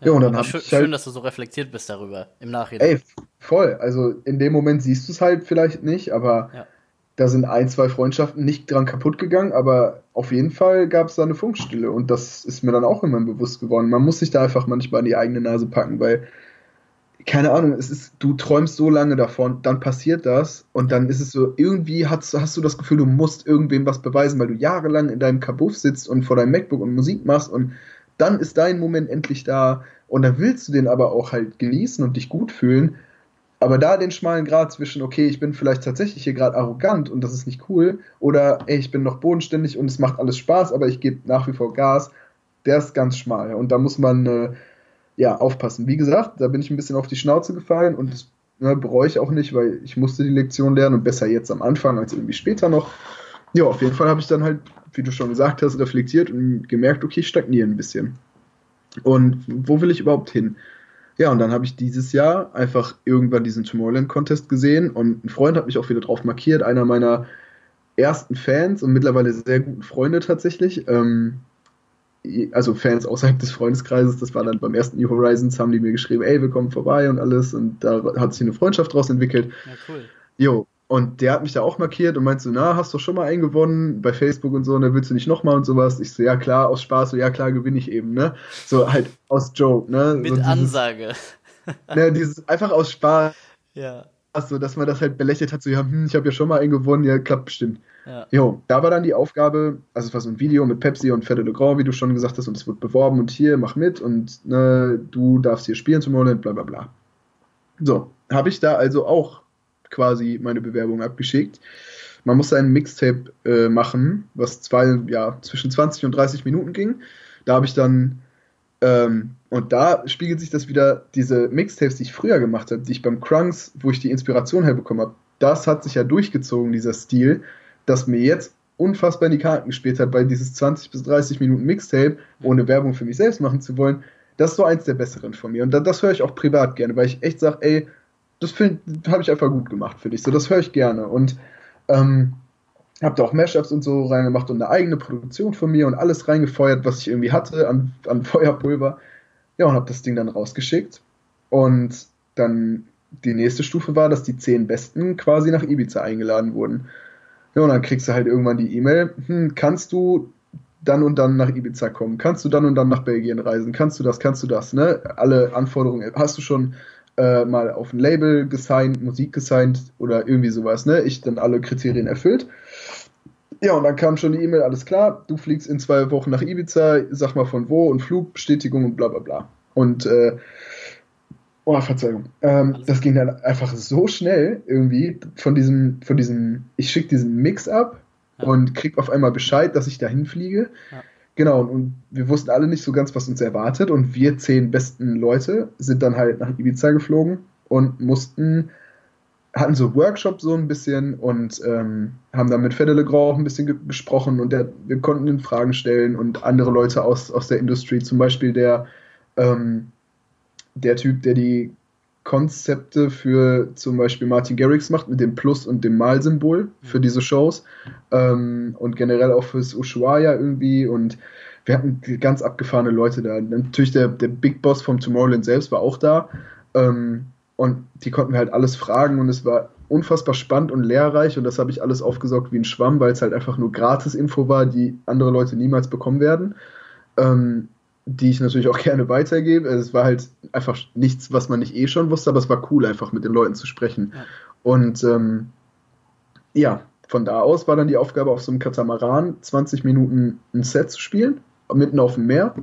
Ja, und dann schön, halt, schön, dass du so reflektiert bist darüber im Nachhinein. Ey, voll. Also in dem Moment siehst du es halt vielleicht nicht, aber ja. Da sind ein, zwei Freundschaften nicht dran kaputt gegangen, aber auf jeden Fall gab es da eine Funkstille und das ist mir dann auch immer bewusst geworden. Man muss sich da einfach manchmal an die eigene Nase packen, weil keine Ahnung, es ist, du träumst so lange davon, dann passiert das und dann ist es so, irgendwie hast, hast du das Gefühl, du musst irgendwem was beweisen, weil du jahrelang in deinem Kabuff sitzt und vor deinem MacBook und Musik machst und dann ist dein Moment endlich da und dann willst du den aber auch halt genießen und dich gut fühlen. Aber da den schmalen Grad zwischen, okay, ich bin vielleicht tatsächlich hier gerade arrogant und das ist nicht cool, oder ey, ich bin noch bodenständig und es macht alles Spaß, aber ich gebe nach wie vor Gas, der ist ganz schmal. Und da muss man äh, ja aufpassen. Wie gesagt, da bin ich ein bisschen auf die Schnauze gefallen und das ne, bereue ich auch nicht, weil ich musste die Lektion lernen und besser jetzt am Anfang als irgendwie später noch. Ja, auf jeden Fall habe ich dann halt wie du schon gesagt hast, reflektiert und gemerkt, okay, ich stagniere ein bisschen. Und wo will ich überhaupt hin? Ja, und dann habe ich dieses Jahr einfach irgendwann diesen Tomorrowland Contest gesehen und ein Freund hat mich auch wieder drauf markiert, einer meiner ersten Fans und mittlerweile sehr guten Freunde tatsächlich. Ähm, also Fans außerhalb des Freundeskreises, das war dann beim ersten New Horizons, haben die mir geschrieben, ey, wir kommen vorbei und alles und da hat sich eine Freundschaft draus entwickelt. Ja, cool. Jo, und der hat mich da auch markiert und meinte so, na, hast du schon mal eingewonnen bei Facebook und so, und ne, dann willst du nicht nochmal und sowas. Ich so, ja klar, aus Spaß, so, ja klar, gewinne ich eben, ne? So halt aus Joke, ne? Mit so dieses, Ansage. ne, dieses, einfach aus Spaß. Ja. So, dass man das halt belächelt hat, so, ja, hm, ich habe ja schon mal eingewonnen, ja, klappt bestimmt. Ja. Jo, da war dann die Aufgabe, also es war so ein Video mit Pepsi und Fede Le Grand, wie du schon gesagt hast, und es wird beworben und hier, mach mit und ne, du darfst hier spielen zum Moment, bla bla bla. So, habe ich da also auch quasi meine Bewerbung abgeschickt. Man musste ein Mixtape äh, machen, was zwei, ja, zwischen 20 und 30 Minuten ging. Da habe ich dann, ähm, und da spiegelt sich das wieder, diese Mixtapes, die ich früher gemacht habe, die ich beim Crunks, wo ich die Inspiration herbekommen habe, das hat sich ja durchgezogen, dieser Stil, dass mir jetzt unfassbar in die Karten gespielt hat, weil dieses 20 bis 30 Minuten Mixtape, ohne Werbung für mich selbst machen zu wollen, das ist so eins der besseren von mir. Und das, das höre ich auch privat gerne, weil ich echt sage, ey, das habe ich einfach gut gemacht, finde ich. So, das höre ich gerne. Und ähm, habe da auch Mashups und so reingemacht und eine eigene Produktion von mir und alles reingefeuert, was ich irgendwie hatte an, an Feuerpulver. Ja, und habe das Ding dann rausgeschickt. Und dann die nächste Stufe war, dass die zehn Besten quasi nach Ibiza eingeladen wurden. Ja, und dann kriegst du halt irgendwann die E-Mail, hm, kannst du dann und dann nach Ibiza kommen? Kannst du dann und dann nach Belgien reisen? Kannst du das? Kannst du das? Ne? Alle Anforderungen hast du schon äh, mal auf ein Label gesigned, Musik gesigned oder irgendwie sowas, ne? Ich dann alle Kriterien erfüllt. Ja, und dann kam schon die E-Mail, alles klar, du fliegst in zwei Wochen nach Ibiza, sag mal von wo und Flugbestätigung und bla bla bla. Und äh, Oh, Verzeihung. Ähm, das ging dann einfach so schnell irgendwie von diesem, von diesem, ich schicke diesen Mix ab ja. und krieg auf einmal Bescheid, dass ich dahin fliege. Ja. Genau, und wir wussten alle nicht so ganz, was uns erwartet. Und wir zehn besten Leute sind dann halt nach Ibiza geflogen und mussten, hatten so Workshops so ein bisschen und ähm, haben dann mit Fede Legrand auch ein bisschen gesprochen und der, wir konnten ihn Fragen stellen und andere Leute aus, aus der Industrie, zum Beispiel der, ähm, der Typ, der die Konzepte für zum Beispiel Martin Garrix macht mit dem Plus und dem Malsymbol für diese Shows ähm, und generell auch fürs Ushuaia irgendwie und wir hatten ganz abgefahrene Leute da. Natürlich der, der Big Boss vom Tomorrowland selbst war auch da ähm, und die konnten wir halt alles fragen und es war unfassbar spannend und lehrreich und das habe ich alles aufgesaugt wie ein Schwamm, weil es halt einfach nur Gratis-Info war, die andere Leute niemals bekommen werden. Ähm, die ich natürlich auch gerne weitergebe. Es war halt einfach nichts, was man nicht eh schon wusste, aber es war cool, einfach mit den Leuten zu sprechen. Ja. Und ähm, ja, von da aus war dann die Aufgabe, auf so einem Katamaran 20 Minuten ein Set zu spielen, mitten auf dem Meer.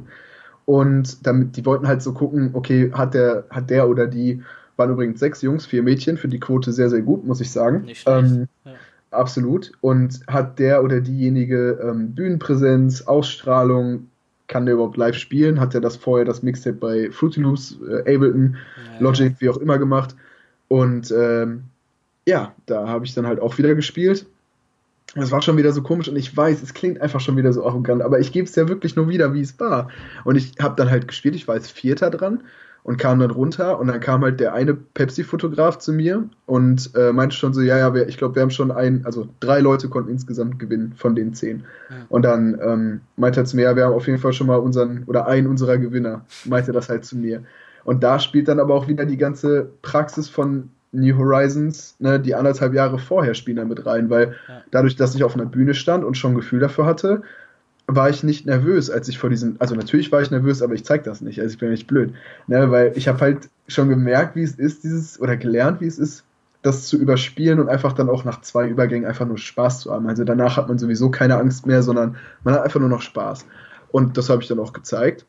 Und damit, die wollten halt so gucken, okay, hat der, hat der oder die, waren übrigens sechs Jungs, vier Mädchen, für die Quote sehr, sehr gut, muss ich sagen. Nicht Ähm, ja. Absolut. Und hat der oder diejenige ähm, Bühnenpräsenz, Ausstrahlung, kann der überhaupt live spielen? Hat er das vorher, das Mixtape bei Fruity Loops, äh, Ableton, ja. Logic, wie auch immer gemacht? Und ähm, ja, da habe ich dann halt auch wieder gespielt. Das war schon wieder so komisch und ich weiß, es klingt einfach schon wieder so arrogant, aber ich gebe es ja wirklich nur wieder, wie es war. Und ich habe dann halt gespielt, ich war als Vierter dran und kam dann runter und dann kam halt der eine Pepsi-Fotograf zu mir und äh, meinte schon so, ja, ja, wir, ich glaube, wir haben schon ein, also drei Leute konnten insgesamt gewinnen von den zehn. Ja. Und dann ähm, meinte er zu mir, ja, wir haben auf jeden Fall schon mal unseren, oder einen unserer Gewinner, meinte das halt zu mir. Und da spielt dann aber auch wieder die ganze Praxis von New Horizons, ne, die anderthalb Jahre vorher spielen da mit rein, weil ja. dadurch, dass ich auf einer Bühne stand und schon ein Gefühl dafür hatte, war ich nicht nervös, als ich vor diesem, also natürlich war ich nervös, aber ich zeig das nicht, also ich bin nicht blöd, ne, weil ich habe halt schon gemerkt, wie es ist, dieses, oder gelernt, wie es ist, das zu überspielen und einfach dann auch nach zwei Übergängen einfach nur Spaß zu haben. Also danach hat man sowieso keine Angst mehr, sondern man hat einfach nur noch Spaß. Und das habe ich dann auch gezeigt.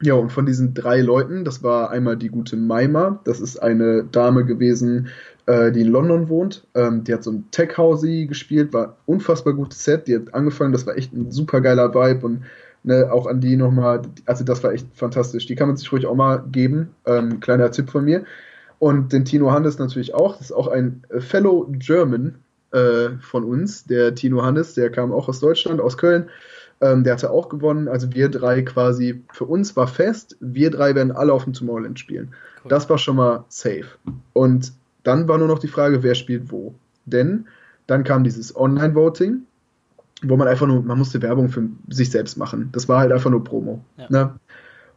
Ja, und von diesen drei Leuten, das war einmal die gute Maima, das ist eine Dame gewesen, äh, die in London wohnt. Ähm, die hat so ein Tech Housey gespielt, war unfassbar gutes Set. Die hat angefangen, das war echt ein super geiler Vibe und ne, auch an die nochmal, also das war echt fantastisch. Die kann man sich ruhig auch mal geben. Ähm, kleiner Tipp von mir. Und den Tino Hannes natürlich auch. Das ist auch ein Fellow German äh, von uns, der Tino Hannes, der kam auch aus Deutschland, aus Köln. Ähm, der hatte auch gewonnen. Also wir drei quasi, für uns war fest, wir drei werden alle auf dem Tomorrowland spielen. Cool. Das war schon mal safe. Und dann war nur noch die Frage, wer spielt wo. Denn dann kam dieses Online-Voting, wo man einfach nur, man musste Werbung für sich selbst machen. Das war halt einfach nur Promo. Ja. Ne?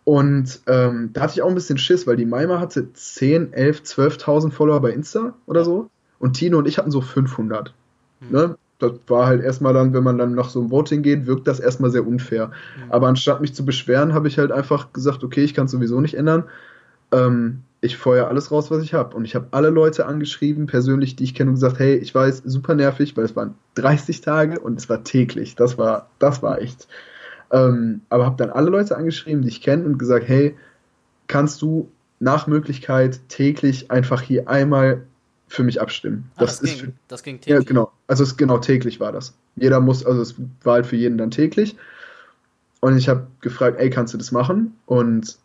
Und ähm, da hatte ich auch ein bisschen Schiss, weil die Maima hatte 10, 11, 12.000 Follower bei Insta oder so. Und Tino und ich hatten so 500. Mhm. Ne? Das war halt erstmal dann, wenn man dann nach so einem Voting geht, wirkt das erstmal sehr unfair. Mhm. Aber anstatt mich zu beschweren, habe ich halt einfach gesagt, okay, ich kann es sowieso nicht ändern. Ähm, ich feuer alles raus, was ich habe. Und ich habe alle Leute angeschrieben, persönlich, die ich kenne, und gesagt, hey, ich weiß, super nervig, weil es waren 30 Tage und es war täglich. Das war, das war echt. Ähm, aber habe dann alle Leute angeschrieben, die ich kenne, und gesagt, hey, kannst du nach Möglichkeit täglich einfach hier einmal für mich abstimmen. Ah, das, das, ist, ging, das ging täglich. Ja, genau. Also es, genau täglich war das. Jeder muss, also es war halt für jeden dann täglich. Und ich habe gefragt, ey, kannst du das machen? Und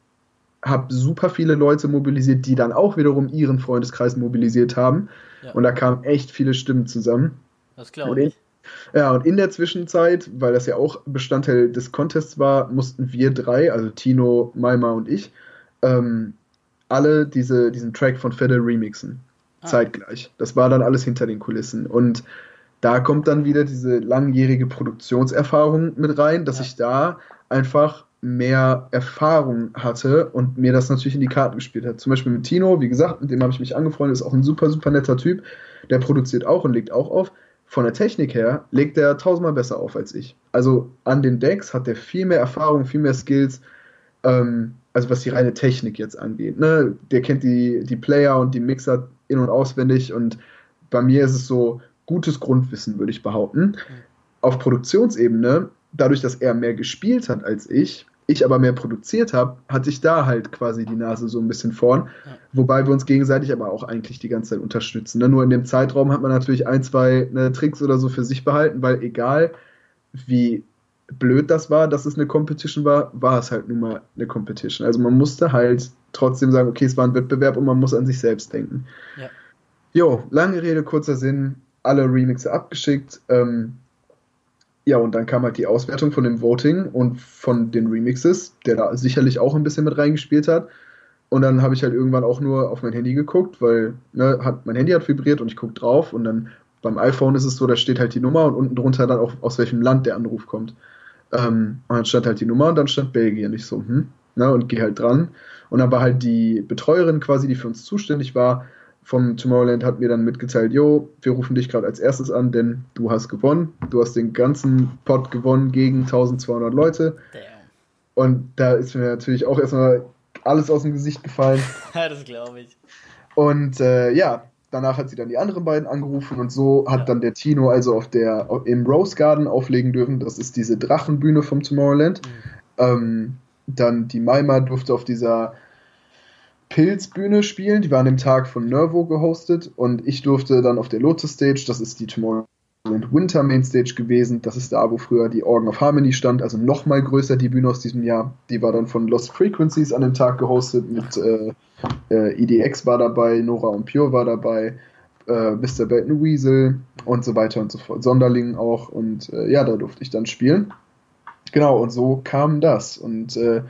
habe super viele Leute mobilisiert, die dann auch wiederum ihren Freundeskreis mobilisiert haben. Ja. Und da kamen echt viele Stimmen zusammen. Das glaube ich. Ja, und in der Zwischenzeit, weil das ja auch Bestandteil des Contests war, mussten wir drei, also Tino, Maima und ich, ähm, alle diese, diesen Track von Fedder remixen. Ah. zeitgleich. Das war dann alles hinter den Kulissen. Und da kommt dann wieder diese langjährige Produktionserfahrung mit rein, dass ja. ich da einfach mehr Erfahrung hatte und mir das natürlich in die Karten gespielt hat. Zum Beispiel mit Tino, wie gesagt, mit dem habe ich mich angefreundet, ist auch ein super, super netter Typ. Der produziert auch und legt auch auf. Von der Technik her legt er tausendmal besser auf als ich. Also an den Decks hat er viel mehr Erfahrung, viel mehr Skills. Ähm, also was die reine Technik jetzt angeht. Ne? Der kennt die, die Player und die Mixer in- und auswendig und bei mir ist es so gutes Grundwissen, würde ich behaupten. Auf Produktionsebene, dadurch, dass er mehr gespielt hat als ich, ich aber mehr produziert habe, hatte ich da halt quasi die Nase so ein bisschen vorn. Ja. Wobei wir uns gegenseitig aber auch eigentlich die ganze Zeit unterstützen. Ne? Nur in dem Zeitraum hat man natürlich ein, zwei ne, Tricks oder so für sich behalten, weil egal wie blöd das war, dass es eine Competition war, war es halt nun mal eine Competition. Also man musste halt trotzdem sagen, okay, es war ein Wettbewerb und man muss an sich selbst denken. Ja. Jo, lange Rede, kurzer Sinn, alle Remixe abgeschickt. Ähm, ja, und dann kam halt die Auswertung von dem Voting und von den Remixes, der da sicherlich auch ein bisschen mit reingespielt hat. Und dann habe ich halt irgendwann auch nur auf mein Handy geguckt, weil ne, hat, mein Handy hat vibriert und ich gucke drauf und dann beim iPhone ist es so, da steht halt die Nummer und unten drunter dann auch aus welchem Land der Anruf kommt. Ähm, und dann stand halt die Nummer und dann stand Belgien. Ich so, hm, ne, und geh halt dran. Und dann war halt die Betreuerin quasi, die für uns zuständig war, vom Tomorrowland hat mir dann mitgeteilt, jo, wir rufen dich gerade als erstes an, denn du hast gewonnen. Du hast den ganzen Pot gewonnen gegen 1200 Leute. Damn. Und da ist mir natürlich auch erstmal alles aus dem Gesicht gefallen. Ja, das glaube ich. Und äh, ja, danach hat sie dann die anderen beiden angerufen und so hat ja. dann der Tino also auf der im Rose Garden auflegen dürfen. Das ist diese Drachenbühne vom Tomorrowland. Mhm. Ähm, dann die Maima durfte auf dieser Pilzbühne spielen. Die war an dem Tag von Nervo gehostet und ich durfte dann auf der Lotus Stage, das ist die Tomorrowland Winter Mainstage gewesen. Das ist da, wo früher die Organ of Harmony stand, also nochmal größer die Bühne aus diesem Jahr. Die war dann von Lost Frequencies an dem Tag gehostet mit äh, äh, EDX war dabei, Nora und Pure war dabei, äh, Mr. Baton Weasel und so weiter und so fort. Sonderling auch und äh, ja, da durfte ich dann spielen. Genau, und so kam das. Und äh,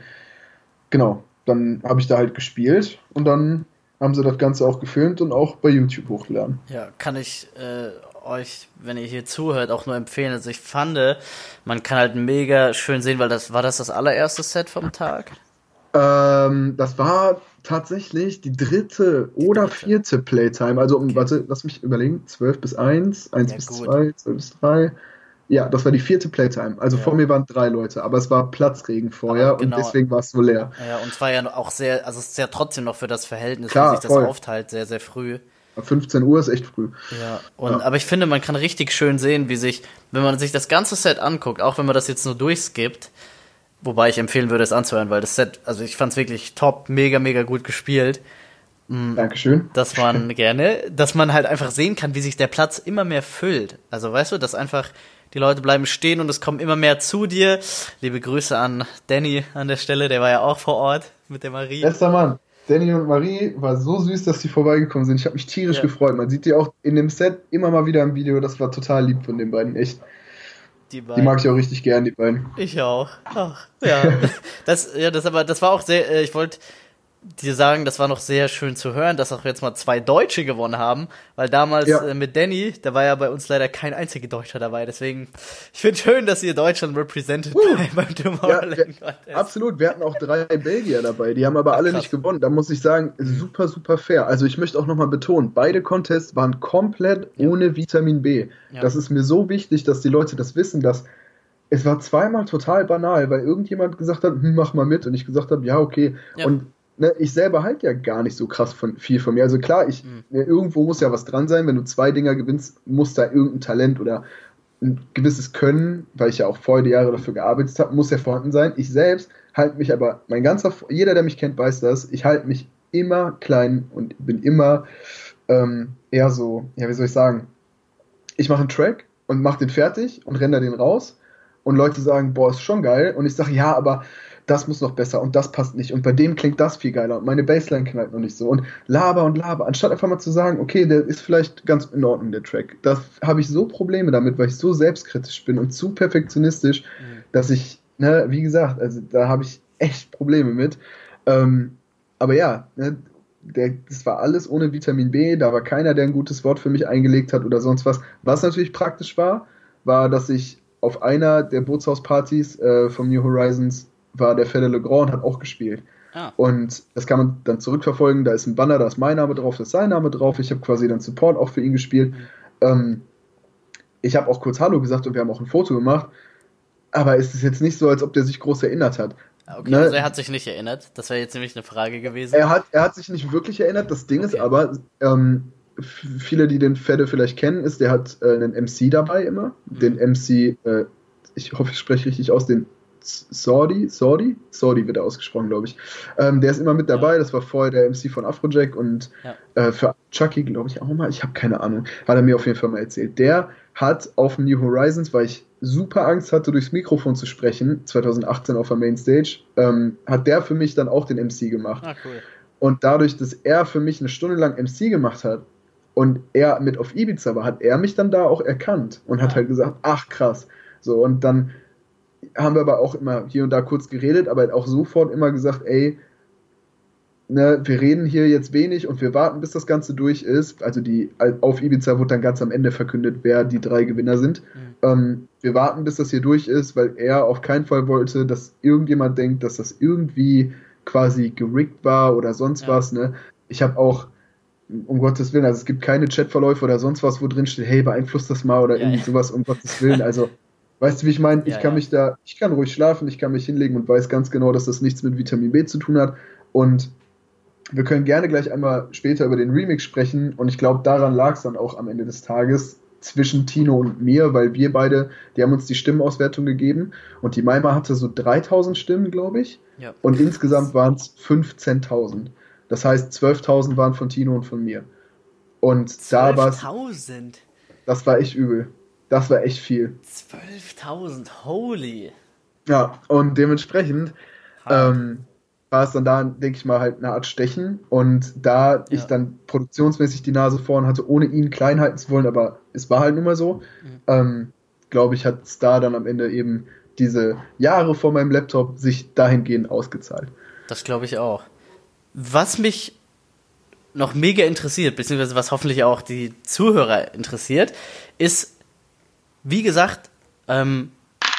genau, dann habe ich da halt gespielt und dann haben sie das Ganze auch gefilmt und auch bei YouTube hochgeladen. Ja, kann ich äh, euch, wenn ihr hier zuhört, auch nur empfehlen. Also ich fand, man kann halt mega schön sehen, weil das war das das allererste Set vom Tag. Ähm, das war tatsächlich die dritte die oder dritte. vierte Playtime. Also, okay. warte, lass mich überlegen. 12 bis 1, 1 ja, bis gut. 2, 12 bis 3. Ja, das war die vierte Playtime. Also ja. vor mir waren drei Leute, aber es war Platzregen vorher genau. und deswegen war es so leer. Ja, und es war ja auch sehr, also es ist ja trotzdem noch für das Verhältnis, Klar, wie sich das voll. aufteilt, sehr, sehr früh. 15 Uhr ist echt früh. Ja, und, ja. aber ich finde, man kann richtig schön sehen, wie sich, wenn man sich das ganze Set anguckt, auch wenn man das jetzt nur durchskippt, wobei ich empfehlen würde, es anzuhören, weil das Set, also ich fand es wirklich top, mega, mega gut gespielt. Mhm. Dankeschön. Das man gerne, dass man halt einfach sehen kann, wie sich der Platz immer mehr füllt. Also weißt du, dass einfach die Leute bleiben stehen und es kommen immer mehr zu dir. Liebe Grüße an Danny an der Stelle, der war ja auch vor Ort mit der Marie. Bester Mann. Danny und Marie war so süß, dass sie vorbeigekommen sind. Ich habe mich tierisch ja. gefreut. Man sieht die auch in dem Set immer mal wieder im Video. Das war total lieb von den beiden, echt. Die, die, mag ich auch richtig gern, die beiden. Ich auch. Ach, ja. das, ja, das aber, das war auch sehr, äh, ich wollte die sagen, das war noch sehr schön zu hören, dass auch jetzt mal zwei Deutsche gewonnen haben, weil damals ja. äh, mit Danny, da war ja bei uns leider kein einziger Deutscher dabei. Deswegen, ich finde schön, dass ihr Deutschland represented uh, bei, beim Tomorrowland ja, wir, Absolut, wir hatten auch drei Belgier dabei, die haben aber alle Krass. nicht gewonnen. Da muss ich sagen, super, super fair. Also ich möchte auch nochmal betonen, beide Contests waren komplett ja. ohne Vitamin B. Das ist mir so wichtig, dass die Leute das wissen, dass es war zweimal total banal, weil irgendjemand gesagt hat, hm, mach mal mit und ich gesagt habe, ja, okay. Und ne, ich selber halt ja gar nicht so krass von, viel von mir. Also klar, ich, mhm. ne, irgendwo muss ja was dran sein. Wenn du zwei Dinger gewinnst, muss da irgendein Talent oder ein gewisses Können, weil ich ja auch vorher die Jahre dafür gearbeitet habe, muss ja vorhanden sein. Ich selbst halte mich aber, mein ganzer, jeder, der mich kennt, weiß das, ich halte mich immer klein und bin immer ähm, eher so, ja, wie soll ich sagen, ich mache einen Track und mache den fertig und render den raus und Leute sagen, boah, ist schon geil und ich sage, ja, aber das muss noch besser und das passt nicht und bei dem klingt das viel geiler und meine Bassline knallt noch nicht so und laber und laber, anstatt einfach mal zu sagen, okay, der ist vielleicht ganz in Ordnung, der Track. Da habe ich so Probleme damit, weil ich so selbstkritisch bin und zu perfektionistisch, mhm. dass ich, ne, wie gesagt, also da habe ich echt Probleme mit. Ähm, aber ja, ne, der, das war alles ohne Vitamin B, da war keiner, der ein gutes Wort für mich eingelegt hat oder sonst was. Was natürlich praktisch war, war, dass ich auf einer der Bootshauspartys äh, von New Horizons war der Fede Legrand und hat auch gespielt. Ah. Und das kann man dann zurückverfolgen. Da ist ein Banner, da ist mein Name drauf, da ist sein Name drauf. Ich habe quasi dann Support auch für ihn gespielt. Ähm, ich habe auch kurz Hallo gesagt und wir haben auch ein Foto gemacht. Aber es ist jetzt nicht so, als ob der sich groß erinnert hat. Ah, okay, ne? also er hat sich nicht erinnert. Das wäre jetzt nämlich eine Frage gewesen. Er hat, er hat sich nicht wirklich erinnert. Das Ding okay. ist aber, ähm, viele, die den Fede vielleicht kennen, ist, der hat äh, einen MC dabei immer. Mhm. Den MC, äh, ich hoffe, ich spreche richtig aus, den Sordi, Sordi, Sordi wird er ausgesprochen, glaube ich. Ähm, der ist immer mit dabei. Ja. Das war vorher der MC von Afrojack und ja. äh, für Chucky, glaube ich, auch mal. Ich habe keine Ahnung. Hat er mir auf jeden Fall mal erzählt. Der hat auf New Horizons, weil ich super Angst hatte, durchs Mikrofon zu sprechen, 2018 auf der Mainstage, ähm, hat der für mich dann auch den MC gemacht. Ah, cool. Und dadurch, dass er für mich eine Stunde lang MC gemacht hat und er mit auf Ibiza war, hat er mich dann da auch erkannt und hat ah. halt gesagt, ach krass. So, und dann haben wir aber auch immer hier und da kurz geredet, aber auch sofort immer gesagt, ey, ne, wir reden hier jetzt wenig und wir warten, bis das Ganze durch ist. Also die auf Ibiza wurde dann ganz am Ende verkündet, wer die drei Gewinner sind. Mhm. Ähm, wir warten, bis das hier durch ist, weil er auf keinen Fall wollte, dass irgendjemand denkt, dass das irgendwie quasi gerickt war oder sonst ja. was. Ne? Ich habe auch um Gottes Willen, also es gibt keine Chatverläufe oder sonst was, wo drin steht, hey, beeinflusst das mal oder ja, irgendwie ja. sowas, um Gottes Willen. Also Weißt du, wie ich meine? Ja, ich kann ja. mich da, ich kann ruhig schlafen, ich kann mich hinlegen und weiß ganz genau, dass das nichts mit Vitamin B zu tun hat. Und wir können gerne gleich einmal später über den Remix sprechen. Und ich glaube, daran lag es dann auch am Ende des Tages zwischen Tino und mir, weil wir beide, die haben uns die Stimmenauswertung gegeben und die Maima hatte so 3000 Stimmen, glaube ich. Ja. Und insgesamt waren es 15.000. Das heißt, 12.000 waren von Tino und von mir. Und 12 da war es. Das war echt übel. Das war echt viel. 12.000, holy. Ja, und dementsprechend ähm, war es dann da, denke ich mal, halt eine Art Stechen. Und da ja. ich dann produktionsmäßig die Nase vorn hatte, ohne ihn klein halten zu wollen, aber es war halt nun mal so, mhm. ähm, glaube ich, hat Star dann am Ende eben diese Jahre vor meinem Laptop sich dahingehend ausgezahlt. Das glaube ich auch. Was mich noch mega interessiert, beziehungsweise was hoffentlich auch die Zuhörer interessiert, ist, wie gesagt, ähm,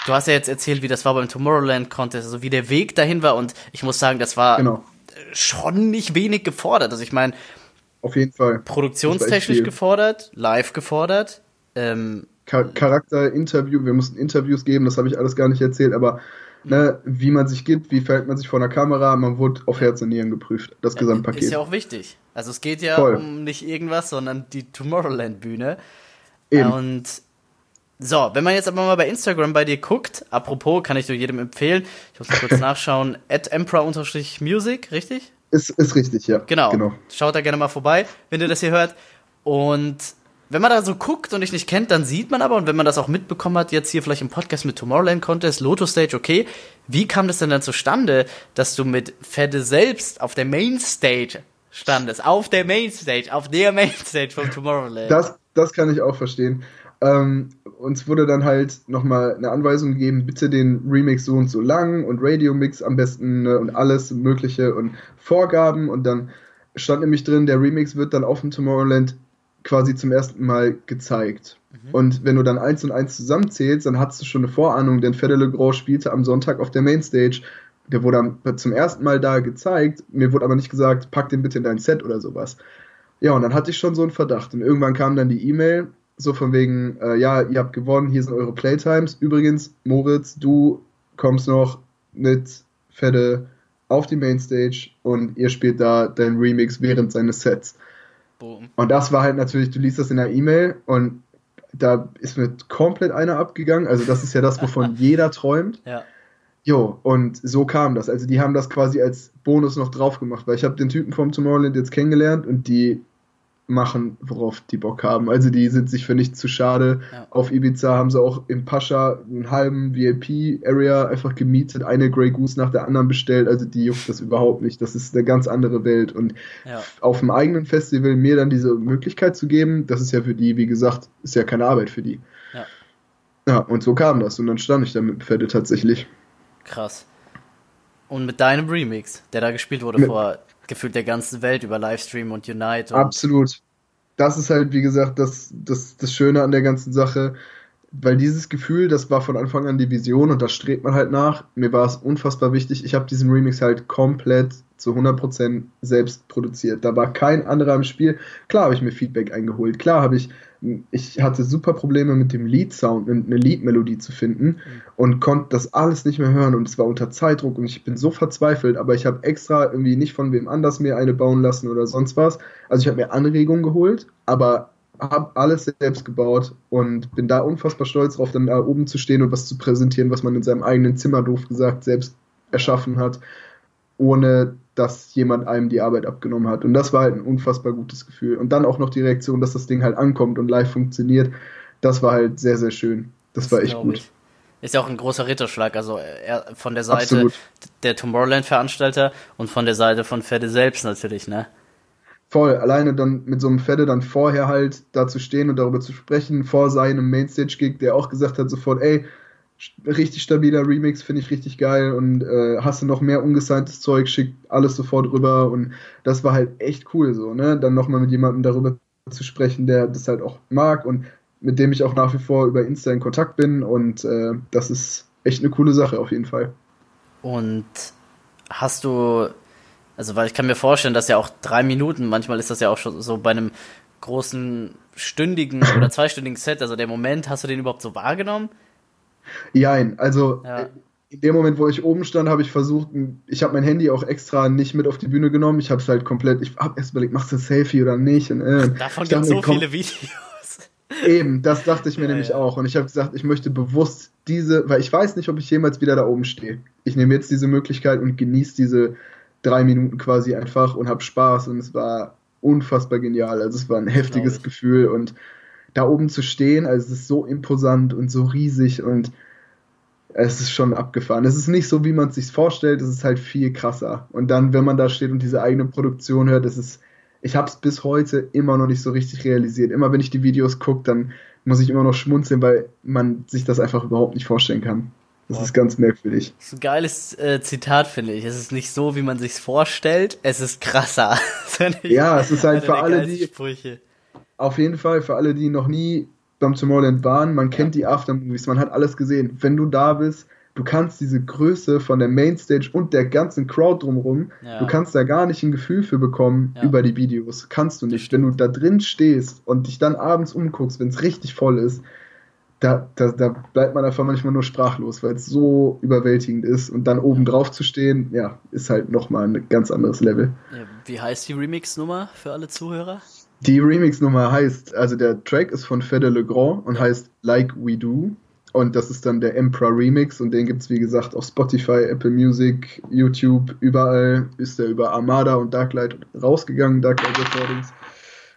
du hast ja jetzt erzählt, wie das war beim Tomorrowland Contest, also wie der Weg dahin war und ich muss sagen, das war genau. schon nicht wenig gefordert. Also ich meine, auf jeden Fall. Produktionstechnisch gefordert, live gefordert. Ähm, Charakterinterview, wir mussten Interviews geben, das habe ich alles gar nicht erzählt, aber ne, wie man sich gibt, wie verhält man sich vor einer Kamera, man wurde auf Herz und Nieren geprüft, das ja, Gesamtpaket. Ist ja auch wichtig. Also es geht ja Voll. um nicht irgendwas, sondern die Tomorrowland-Bühne. Und so, wenn man jetzt aber mal bei Instagram bei dir guckt, apropos, kann ich nur jedem empfehlen, ich muss kurz nachschauen, at emperor-music, richtig? Ist, ist richtig, ja. Genau. genau. Schaut da gerne mal vorbei, wenn ihr das hier hört. Und wenn man da so guckt und dich nicht kennt, dann sieht man aber, und wenn man das auch mitbekommen hat, jetzt hier vielleicht im Podcast mit Tomorrowland Contest, Lotus Stage, okay, wie kam das denn dann zustande, dass du mit Fedde selbst auf der Mainstage standest? Auf der Mainstage, auf der Mainstage von Tomorrowland. Das, das kann ich auch verstehen. Ähm, uns wurde dann halt nochmal eine Anweisung gegeben, bitte den Remix so und so lang und Radio-Mix am besten ne, und alles Mögliche und Vorgaben und dann stand nämlich drin, der Remix wird dann auf dem Tomorrowland quasi zum ersten Mal gezeigt. Mhm. Und wenn du dann eins und eins zusammenzählst, dann hast du schon eine Vorahnung, denn Fede Le Grand spielte am Sonntag auf der Mainstage. Der wurde dann zum ersten Mal da gezeigt. Mir wurde aber nicht gesagt, pack den bitte in dein Set oder sowas. Ja, und dann hatte ich schon so einen Verdacht. Und irgendwann kam dann die E-Mail, so von wegen, äh, ja, ihr habt gewonnen, hier sind eure Playtimes. Übrigens, Moritz, du kommst noch mit Fede auf die Mainstage und ihr spielt da dein Remix während seines Sets. Boom. Und das war halt natürlich, du liest das in der E-Mail und da ist mir komplett einer abgegangen. Also das ist ja das, wovon jeder träumt. Ja. Jo, und so kam das. Also die haben das quasi als Bonus noch drauf gemacht, weil ich habe den Typen vom Tomorrowland jetzt kennengelernt und die machen, worauf die Bock haben. Also die sind sich für nichts zu schade. Ja. Auf Ibiza haben sie auch im Pascha einen halben VIP-Area einfach gemietet, eine Grey Goose nach der anderen bestellt. Also die juckt das überhaupt nicht. Das ist eine ganz andere Welt. Und ja. auf dem eigenen Festival mir dann diese Möglichkeit zu geben, das ist ja für die, wie gesagt, ist ja keine Arbeit für die. Ja. Ja, und so kam das. Und dann stand ich da mit dem Pferde tatsächlich. Krass. Und mit deinem Remix, der da gespielt wurde mit, vor gefühlt der ganzen Welt über Livestream und Unite. Und absolut. Das ist halt, wie gesagt, das, das, das Schöne an der ganzen Sache, weil dieses Gefühl, das war von Anfang an die Vision und da strebt man halt nach. Mir war es unfassbar wichtig. Ich habe diesen Remix halt komplett zu 100% selbst produziert. Da war kein anderer im Spiel. Klar habe ich mir Feedback eingeholt. Klar habe ich, ich hatte super Probleme mit dem Lead-Sound, eine Lead-Melodie zu finden mhm. und konnte das alles nicht mehr hören und es war unter Zeitdruck und ich bin so verzweifelt, aber ich habe extra irgendwie nicht von wem anders mir eine bauen lassen oder sonst was. Also ich habe mir Anregungen geholt, aber habe alles selbst gebaut und bin da unfassbar stolz drauf, dann da oben zu stehen und was zu präsentieren, was man in seinem eigenen Zimmer, doof gesagt, selbst erschaffen hat, ohne dass jemand einem die Arbeit abgenommen hat. Und das war halt ein unfassbar gutes Gefühl. Und dann auch noch die Reaktion, dass das Ding halt ankommt und live funktioniert, das war halt sehr, sehr schön. Das, das war echt gut. Ich. Ist ja auch ein großer Ritterschlag, also von der Seite Absolut. der Tomorrowland-Veranstalter und von der Seite von Fede selbst natürlich, ne? Voll, alleine dann mit so einem Fede dann vorher halt da zu stehen und darüber zu sprechen, vor seinem Mainstage-Gig, der auch gesagt hat sofort, ey, richtig stabiler Remix, finde ich richtig geil und äh, hast du noch mehr ungesigntes Zeug, schick alles sofort rüber und das war halt echt cool so, ne? Dann nochmal mit jemandem darüber zu sprechen, der das halt auch mag und mit dem ich auch nach wie vor über Insta in Kontakt bin und äh, das ist echt eine coole Sache auf jeden Fall. Und hast du, also weil ich kann mir vorstellen, dass ja auch drei Minuten, manchmal ist das ja auch schon so bei einem großen stündigen oder zweistündigen Set, also der Moment, hast du den überhaupt so wahrgenommen? Jein, also ja. Äh, in dem Moment, wo ich oben stand, habe ich versucht, ich habe mein Handy auch extra nicht mit auf die Bühne genommen. Ich habe es halt komplett, ich habe erst überlegt, machst du ein Selfie oder nicht? Und, äh, Davon gibt es so viele Videos. Eben, das dachte ich mir ja, nämlich ja. auch. Und ich habe gesagt, ich möchte bewusst diese, weil ich weiß nicht, ob ich jemals wieder da oben stehe. Ich nehme jetzt diese Möglichkeit und genieße diese drei Minuten quasi einfach und habe Spaß. Und es war unfassbar genial. Also es war ein heftiges Gefühl und da oben zu stehen, also es ist so imposant und so riesig und es ist schon abgefahren. Es ist nicht so, wie man es sich vorstellt, es ist halt viel krasser. Und dann, wenn man da steht und diese eigene Produktion hört, es ist, ich habe es bis heute immer noch nicht so richtig realisiert. Immer wenn ich die Videos gucke, dann muss ich immer noch schmunzeln, weil man sich das einfach überhaupt nicht vorstellen kann. Das ist ganz merkwürdig. Das ist ein geiles äh, Zitat, finde ich. Es ist nicht so, wie man sich's vorstellt, es ist krasser. ja, es ist halt für alle, die. Sprüche. Auf jeden Fall, für alle, die noch nie beim Tomorrowland waren, man kennt die Aftermovies, man hat alles gesehen. Wenn du da bist, du kannst diese Größe von der Mainstage und der ganzen Crowd drumherum, ja. du kannst da gar nicht ein Gefühl für bekommen ja. über die Videos. Kannst du nicht. Wenn du da drin stehst und dich dann abends umguckst, wenn es richtig voll ist, da, da, da bleibt man einfach manchmal nur sprachlos, weil es so überwältigend ist. Und dann oben drauf zu stehen, ja, ist halt nochmal ein ganz anderes Level. Wie heißt die Remix-Nummer für alle Zuhörer? Die Remix-Nummer heißt, also der Track ist von Fede Le Grand und heißt Like We Do. Und das ist dann der Emperor Remix und den gibt es wie gesagt auf Spotify, Apple Music, YouTube, überall ist der über Armada und Darklight rausgegangen, Darklight Recordings.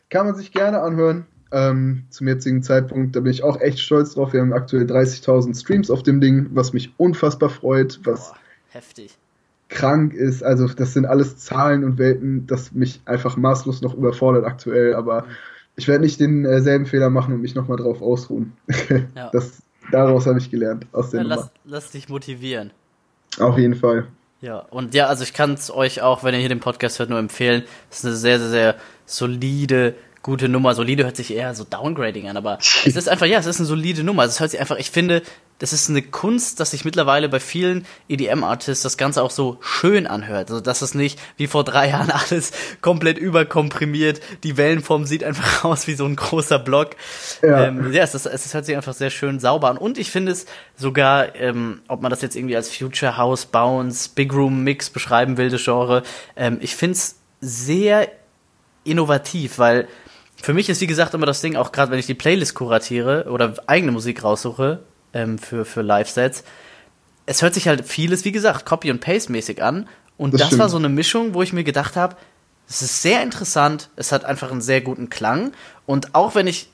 Kann man sich gerne anhören. Ähm, zum jetzigen Zeitpunkt, da bin ich auch echt stolz drauf. Wir haben aktuell 30.000 Streams auf dem Ding, was mich unfassbar freut, was Boah, heftig. krank ist. Also das sind alles Zahlen und Welten, das mich einfach maßlos noch überfordert aktuell. Aber mhm. ich werde nicht denselben äh, Fehler machen und mich nochmal drauf ausruhen. Ja. Das, daraus habe ich gelernt aus der ja, lass, lass dich motivieren. Auf jeden Fall. Ja, und ja, also ich kann es euch auch, wenn ihr hier den Podcast hört, nur empfehlen. Es ist eine sehr, sehr, sehr solide gute Nummer. Solide hört sich eher so Downgrading an, aber es ist einfach, ja, es ist eine solide Nummer. Also es hört sich einfach, ich finde, das ist eine Kunst, dass sich mittlerweile bei vielen EDM-Artists das Ganze auch so schön anhört. Also, dass es nicht wie vor drei Jahren alles komplett überkomprimiert. Die Wellenform sieht einfach aus wie so ein großer Block. Ja, ähm, ja es, ist, es hört sich einfach sehr schön sauber an. Und ich finde es sogar, ähm, ob man das jetzt irgendwie als Future House, Bounce, Big Room Mix beschreiben will, das Genre, ähm, ich finde es sehr innovativ, weil für mich ist, wie gesagt, immer das Ding, auch gerade wenn ich die Playlist kuratiere oder eigene Musik raussuche ähm, für, für Live-Sets, es hört sich halt vieles, wie gesagt, Copy- und Paste-mäßig an. Und das, das war so eine Mischung, wo ich mir gedacht habe, es ist sehr interessant, es hat einfach einen sehr guten Klang. Und auch wenn ich,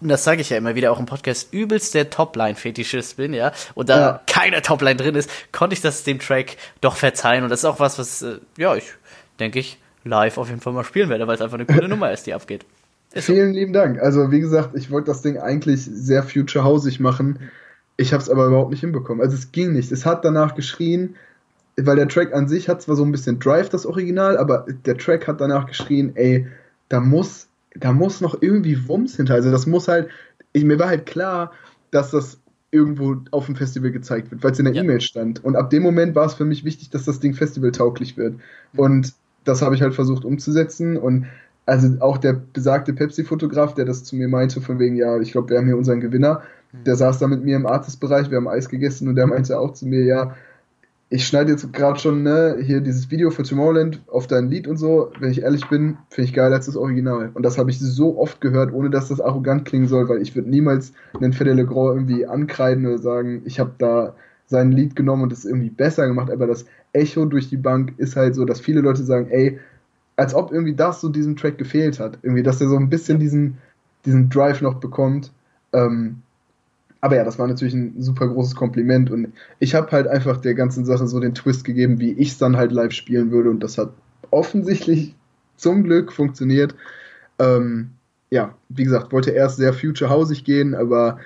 und das sage ich ja immer wieder auch im Podcast, übelst der Topline-Fetischist bin, ja, und da ja. keine Topline drin ist, konnte ich das dem Track doch verzeihen. Und das ist auch was, was, äh, ja, ich denke ich, live auf jeden Fall mal spielen werde, weil es einfach eine coole Nummer ist, die abgeht. Ist Vielen so. lieben Dank. Also wie gesagt, ich wollte das Ding eigentlich sehr future hausig machen. Ich habe es aber überhaupt nicht hinbekommen. Also es ging nicht. Es hat danach geschrien, weil der Track an sich hat zwar so ein bisschen Drive, das Original, aber der Track hat danach geschrien, ey, da muss, da muss noch irgendwie Wumms hinter. Also das muss halt, ich, mir war halt klar, dass das irgendwo auf dem Festival gezeigt wird, weil es in der ja. E-Mail stand. Und ab dem Moment war es für mich wichtig, dass das Ding festivaltauglich wird. Und das habe ich halt versucht umzusetzen und also auch der besagte Pepsi-Fotograf, der das zu mir meinte, von wegen, ja, ich glaube, wir haben hier unseren Gewinner, mhm. der saß da mit mir im Artist-Bereich, wir haben Eis gegessen und der meinte auch zu mir, ja, ich schneide jetzt gerade schon ne, hier dieses Video für Tomorrowland auf dein Lied und so. Wenn ich ehrlich bin, finde ich geiler als das Original. Und das habe ich so oft gehört, ohne dass das arrogant klingen soll, weil ich würde niemals einen Fede Le Grand irgendwie ankreiden oder sagen, ich habe da sein Lied genommen und es irgendwie besser gemacht. Aber das Echo durch die Bank ist halt so, dass viele Leute sagen, ey, als ob irgendwie das so diesem Track gefehlt hat. Irgendwie, dass er so ein bisschen diesen, diesen Drive noch bekommt. Ähm, aber ja, das war natürlich ein super großes Kompliment und ich habe halt einfach der ganzen Sache so den Twist gegeben, wie ich es dann halt live spielen würde und das hat offensichtlich zum Glück funktioniert. Ähm, ja, wie gesagt, wollte erst sehr future hausig gehen, aber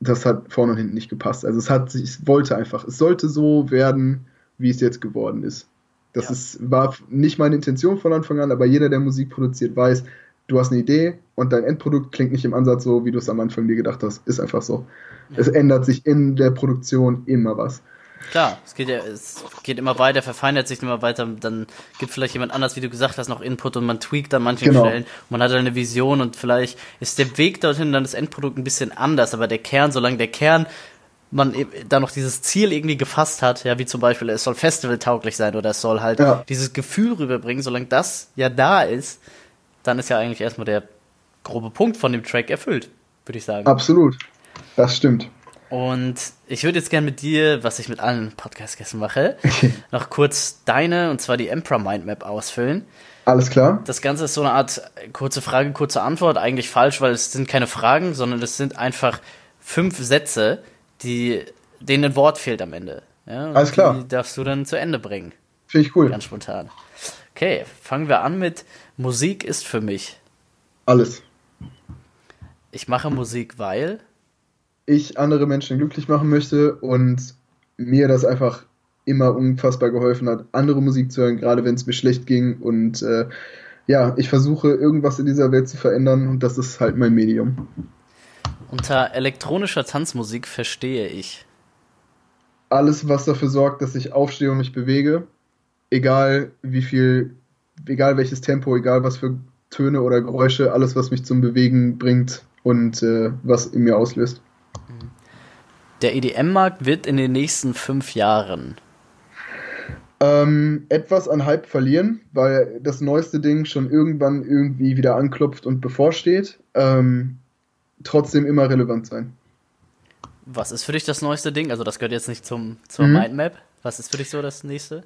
das hat vorne und hinten nicht gepasst. Also es hat sich, es wollte einfach, es sollte so werden, wie es jetzt geworden ist. Das ja. ist, war nicht meine Intention von Anfang an, aber jeder, der Musik produziert, weiß, du hast eine Idee und dein Endprodukt klingt nicht im Ansatz so, wie du es am Anfang dir gedacht hast. Ist einfach so. Ja. Es ändert sich in der Produktion immer was. Klar, es geht ja, es geht immer weiter, verfeinert sich immer weiter, dann gibt vielleicht jemand anders, wie du gesagt hast, noch Input und man tweakt an manchen genau. Stellen. Man hat eine Vision und vielleicht ist der Weg dorthin dann das Endprodukt ein bisschen anders, aber der Kern, solange der Kern man e- da noch dieses Ziel irgendwie gefasst hat, ja, wie zum Beispiel, es soll festivaltauglich sein oder es soll halt ja. dieses Gefühl rüberbringen, solange das ja da ist, dann ist ja eigentlich erstmal der grobe Punkt von dem Track erfüllt, würde ich sagen. Absolut. Das stimmt. Und ich würde jetzt gerne mit dir, was ich mit allen Podcast-Gästen mache, noch kurz deine, und zwar die Emperor Mindmap ausfüllen. Alles klar. Das Ganze ist so eine Art kurze Frage, kurze Antwort. Eigentlich falsch, weil es sind keine Fragen, sondern es sind einfach fünf Sätze, die, denen ein Wort fehlt am Ende. Ja, Alles klar. Die darfst du dann zu Ende bringen. Finde ich cool. Ganz spontan. Okay, fangen wir an mit Musik ist für mich. Alles. Ich mache Musik, weil ich andere Menschen glücklich machen möchte und mir das einfach immer unfassbar geholfen hat, andere Musik zu hören, gerade wenn es mir schlecht ging. Und äh, ja, ich versuche irgendwas in dieser Welt zu verändern und das ist halt mein Medium. Unter elektronischer Tanzmusik verstehe ich. Alles, was dafür sorgt, dass ich aufstehe und mich bewege, egal wie viel, egal welches Tempo, egal was für Töne oder Geräusche, alles, was mich zum Bewegen bringt und äh, was in mir auslöst. Der EDM-Markt wird in den nächsten fünf Jahren ähm, etwas an Hype verlieren, weil das neueste Ding schon irgendwann irgendwie wieder anklopft und bevorsteht. Ähm, trotzdem immer relevant sein. Was ist für dich das neueste Ding? Also das gehört jetzt nicht zum, zur mhm. Mindmap. Was ist für dich so das nächste?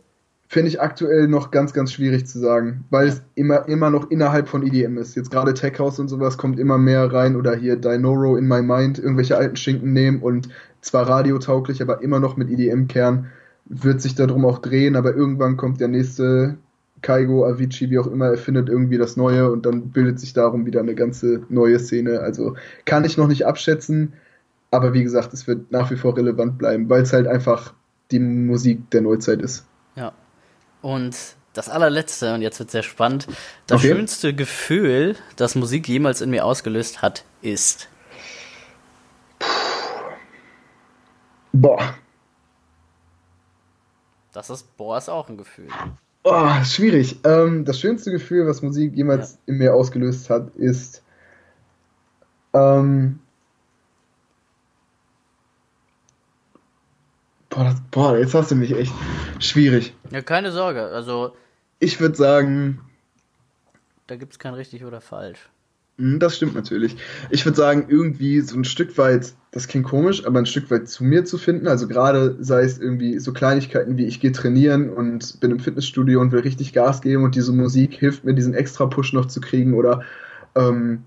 Finde ich aktuell noch ganz, ganz schwierig zu sagen, weil es immer, immer noch innerhalb von EDM ist. Jetzt gerade Tech House und sowas kommt immer mehr rein oder hier Dinoro in My Mind, irgendwelche alten Schinken nehmen und zwar radiotauglich, aber immer noch mit EDM-Kern wird sich darum auch drehen, aber irgendwann kommt der nächste Kaigo, Avicii, wie auch immer, erfindet irgendwie das Neue und dann bildet sich darum wieder eine ganze neue Szene. Also kann ich noch nicht abschätzen, aber wie gesagt, es wird nach wie vor relevant bleiben, weil es halt einfach die Musik der Neuzeit ist. Ja. Und das allerletzte, und jetzt wird sehr spannend, das okay. schönste Gefühl, das Musik jemals in mir ausgelöst hat, ist. Boah, das ist, boah, ist auch ein Gefühl. Oh, schwierig. Ähm, das schönste Gefühl, was Musik jemals in mir ausgelöst hat, ist ähm, boah, das, boah, jetzt hast du mich echt schwierig. Ja, keine Sorge. Also ich würde sagen, da gibt es kein richtig oder falsch. Hm, das stimmt natürlich. Ich würde sagen, irgendwie so ein Stück weit, das klingt komisch, aber ein Stück weit zu mir zu finden. Also gerade sei es irgendwie so Kleinigkeiten wie ich gehe trainieren und bin im Fitnessstudio und will richtig Gas geben und diese Musik hilft mir, diesen extra Push noch zu kriegen oder ähm,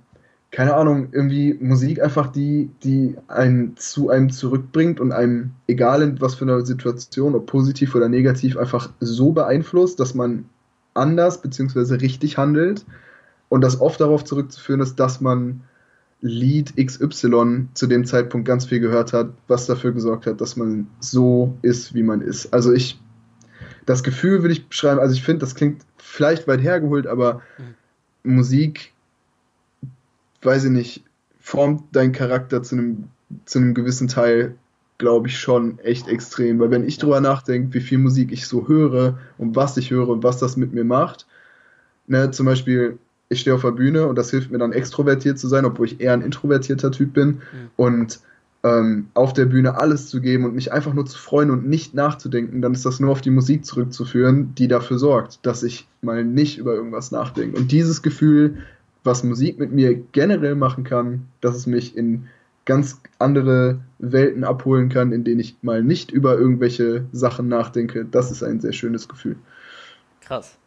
keine Ahnung, irgendwie Musik einfach, die, die einen zu einem zurückbringt und einem, egal in was für einer Situation, ob positiv oder negativ, einfach so beeinflusst, dass man anders bzw. richtig handelt und das oft darauf zurückzuführen ist, dass man Lied XY zu dem Zeitpunkt ganz viel gehört hat, was dafür gesorgt hat, dass man so ist, wie man ist. Also ich, das Gefühl würde ich beschreiben, also ich finde, das klingt vielleicht weit hergeholt, aber mhm. Musik, weiß ich nicht, formt deinen Charakter zu einem, zu einem gewissen Teil, glaube ich, schon echt extrem. Weil wenn ich drüber nachdenke, wie viel Musik ich so höre und was ich höre und was das mit mir macht, ne, zum Beispiel ich stehe auf der Bühne und das hilft mir dann extrovertiert zu sein, obwohl ich eher ein introvertierter Typ bin. Mhm. Und ähm, auf der Bühne alles zu geben und mich einfach nur zu freuen und nicht nachzudenken, dann ist das nur auf die Musik zurückzuführen, die dafür sorgt, dass ich mal nicht über irgendwas nachdenke. Und dieses Gefühl, was Musik mit mir generell machen kann, dass es mich in ganz andere Welten abholen kann, in denen ich mal nicht über irgendwelche Sachen nachdenke, das ist ein sehr schönes Gefühl. Krass.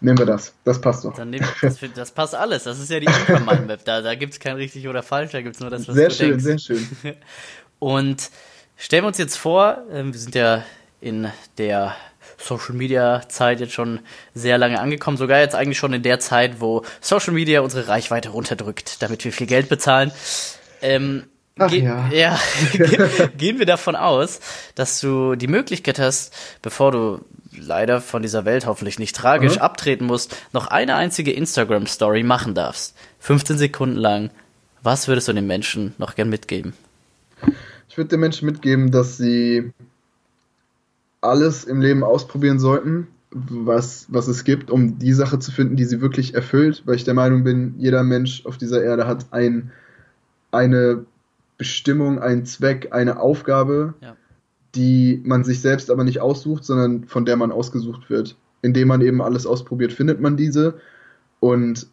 Nehmen wir das. Das passt doch. Dann nehmen, das, das passt alles. Das ist ja die Info-Map. Da, da gibt es kein richtig oder falsch, da gibt es nur das, was sehr du schön, denkst. Sehr schön, sehr schön. Und stellen wir uns jetzt vor, ähm, wir sind ja in der Social Media Zeit jetzt schon sehr lange angekommen, sogar jetzt eigentlich schon in der Zeit, wo Social Media unsere Reichweite runterdrückt, damit wir viel Geld bezahlen. Ähm, Ach, Ge ja. ja. gehen wir davon aus, dass du die Möglichkeit hast, bevor du leider von dieser Welt hoffentlich nicht tragisch mhm. abtreten musst, noch eine einzige Instagram-Story machen darfst. 15 Sekunden lang. Was würdest du den Menschen noch gern mitgeben? Ich würde den Menschen mitgeben, dass sie alles im Leben ausprobieren sollten, was, was es gibt, um die Sache zu finden, die sie wirklich erfüllt, weil ich der Meinung bin, jeder Mensch auf dieser Erde hat ein, eine Bestimmung, einen Zweck, eine Aufgabe. Ja die man sich selbst aber nicht aussucht, sondern von der man ausgesucht wird. Indem man eben alles ausprobiert, findet man diese und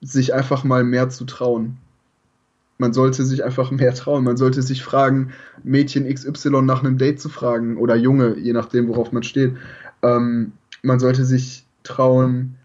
sich einfach mal mehr zu trauen. Man sollte sich einfach mehr trauen. Man sollte sich fragen, Mädchen XY nach einem Date zu fragen oder Junge, je nachdem, worauf man steht. Ähm, man sollte sich trauen,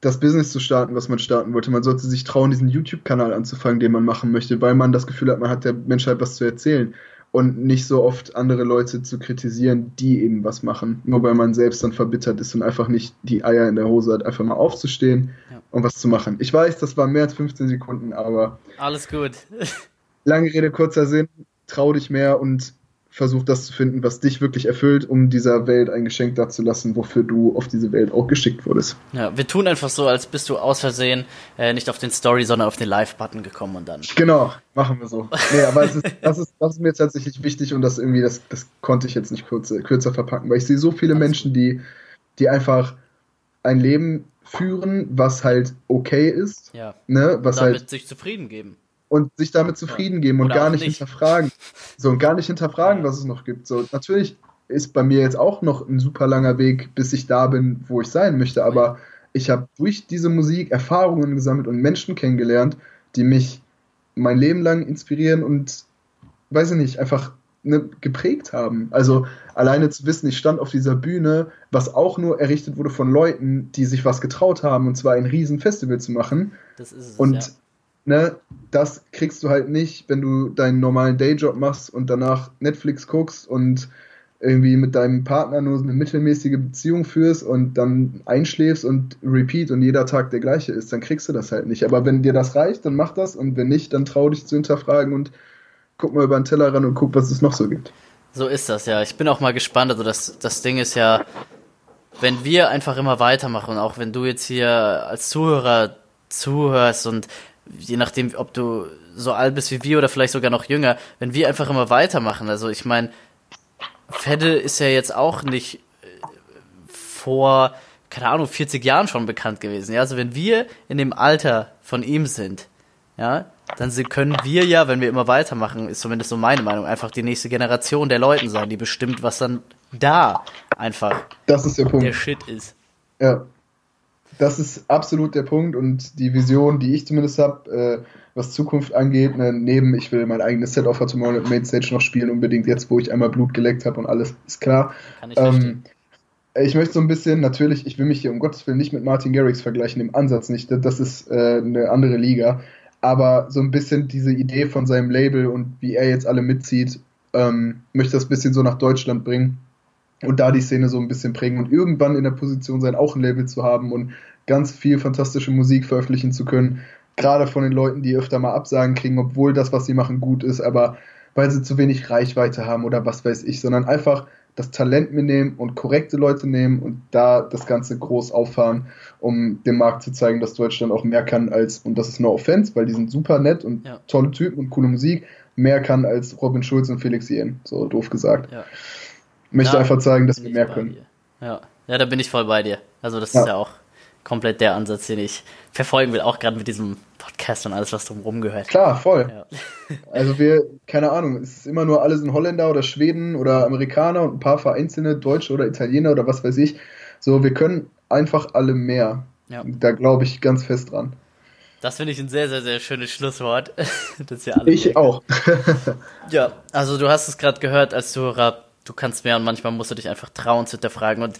das Business zu starten, was man starten wollte. Man sollte sich trauen, diesen YouTube-Kanal anzufangen, den man machen möchte, weil man das Gefühl hat, man hat der Menschheit was zu erzählen und nicht so oft andere Leute zu kritisieren, die eben was machen, nur weil man selbst dann verbittert ist und einfach nicht die Eier in der Hose hat, einfach mal aufzustehen ja. und was zu machen. Ich weiß, das war mehr als 15 Sekunden, aber alles gut. lange Rede kurzer Sinn, trau dich mehr und versuch das zu finden, was dich wirklich erfüllt, um dieser Welt ein Geschenk dazulassen, wofür du auf diese Welt auch geschickt wurdest. Ja, wir tun einfach so, als bist du aus Versehen äh, nicht auf den Story, sondern auf den Live-Button gekommen und dann. Genau, machen wir so. Nee, aber ist, das, ist, das ist mir tatsächlich wichtig und das irgendwie, das, das konnte ich jetzt nicht kürzer, kürzer verpacken, weil ich sehe so viele Menschen, die, die einfach ein Leben führen, was halt okay ist. Ja. Ne, was damit halt sich zufrieden geben. Und sich damit zufrieden geben und Oder gar nicht, nicht. hinterfragen. So und gar nicht hinterfragen, was es noch gibt. So natürlich ist bei mir jetzt auch noch ein super langer Weg, bis ich da bin, wo ich sein möchte. Aber ich habe durch diese Musik Erfahrungen gesammelt und Menschen kennengelernt, die mich mein Leben lang inspirieren und weiß ich nicht, einfach ne, geprägt haben. Also alleine zu wissen, ich stand auf dieser Bühne, was auch nur errichtet wurde von Leuten, die sich was getraut haben, und zwar ein riesen Festival zu machen. Das ist es. Und ja. Ne, das kriegst du halt nicht, wenn du deinen normalen Dayjob machst und danach Netflix guckst und irgendwie mit deinem Partner nur eine mittelmäßige Beziehung führst und dann einschläfst und repeat und jeder Tag der gleiche ist, dann kriegst du das halt nicht. Aber wenn dir das reicht, dann mach das und wenn nicht, dann trau dich zu hinterfragen und guck mal über den Teller ran und guck, was es noch so gibt. So ist das, ja. Ich bin auch mal gespannt. Also das, das Ding ist ja, wenn wir einfach immer weitermachen, auch wenn du jetzt hier als Zuhörer zuhörst und je nachdem, ob du so alt bist wie wir oder vielleicht sogar noch jünger, wenn wir einfach immer weitermachen, also ich meine, Fedde ist ja jetzt auch nicht äh, vor, keine Ahnung, 40 Jahren schon bekannt gewesen. Ja, also wenn wir in dem Alter von ihm sind, ja, dann können wir ja, wenn wir immer weitermachen, ist zumindest so meine Meinung, einfach die nächste Generation der Leuten sein, die bestimmt, was dann da einfach der Shit ist. Ja. Das ist absolut der Punkt und die Vision, die ich zumindest habe, äh, was Zukunft angeht, ne, neben ich will mein eigenes Set auf der Tomorrowland Mainstage noch spielen, unbedingt jetzt, wo ich einmal Blut geleckt habe und alles ist klar. Kann ich. Ähm, ich möchte so ein bisschen, natürlich, ich will mich hier um Gottes Willen nicht mit Martin Garrix vergleichen, im Ansatz nicht, das ist äh, eine andere Liga, aber so ein bisschen diese Idee von seinem Label und wie er jetzt alle mitzieht, ähm, möchte das ein bisschen so nach Deutschland bringen und da die Szene so ein bisschen prägen und irgendwann in der Position sein, auch ein Label zu haben und ganz viel fantastische Musik veröffentlichen zu können. Gerade von den Leuten, die öfter mal Absagen kriegen, obwohl das, was sie machen, gut ist, aber weil sie zu wenig Reichweite haben oder was weiß ich, sondern einfach das Talent mitnehmen und korrekte Leute nehmen und da das Ganze groß auffahren, um dem Markt zu zeigen, dass Deutschland auch mehr kann als, und das ist no offense, weil die sind super nett und Ja. tolle Typen und coole Musik, mehr kann als Robin Schulz und Felix Jen, so doof gesagt. Ja. Möchte Ja, einfach zeigen, dass wir mehr können. dir. Ja. ja, da bin ich voll bei dir. Also das Ja. ist ja auch komplett der Ansatz, den ich verfolgen will, auch gerade mit diesem Podcast und alles, was drumherum gehört. Klar, voll. Ja. Also wir, keine Ahnung, es ist immer nur alles in Holländer oder Schweden oder Amerikaner und ein paar vereinzelte Deutsche oder Italiener oder was weiß ich. So, wir können einfach alle mehr. Ja. Da glaube ich ganz fest dran. Das finde ich ein sehr, sehr, sehr schönes Schlusswort. Das wir alle Ich auch. Ja, also du hast es gerade gehört als Zuhörer, du kannst mehr und manchmal musst du dich einfach trauen zu hinterfragen und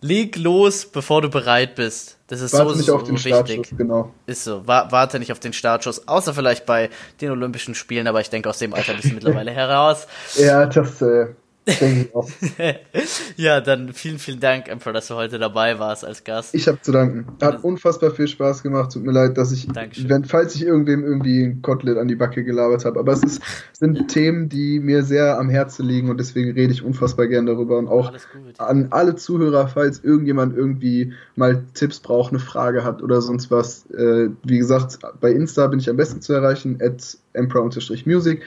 leg los, bevor du bereit bist. Das ist Warte so, nicht so auf den wichtig. Startschuss, genau. Ist so. Wa warte nicht auf den Startschuss, außer vielleicht bei den Olympischen Spielen, aber ich denke, aus dem Alter bist du mittlerweile heraus. Ja, das äh. ja, dann vielen, vielen Dank, Emperor, dass du heute dabei warst als Gast. Ich habe zu danken. Hat unfassbar viel Spaß gemacht. Tut mir leid, dass ich, Dankeschön. wenn, falls ich irgendwem irgendwie ein Kotelett an die Backe gelabert habe. Aber es ist, sind Themen, die mir sehr am Herzen liegen und deswegen rede ich unfassbar gern darüber. Und auch an alle Zuhörer, falls irgendjemand irgendwie mal Tipps braucht, eine Frage hat oder sonst was. Äh, wie gesagt, bei Insta bin ich am besten zu erreichen, at emperor-music.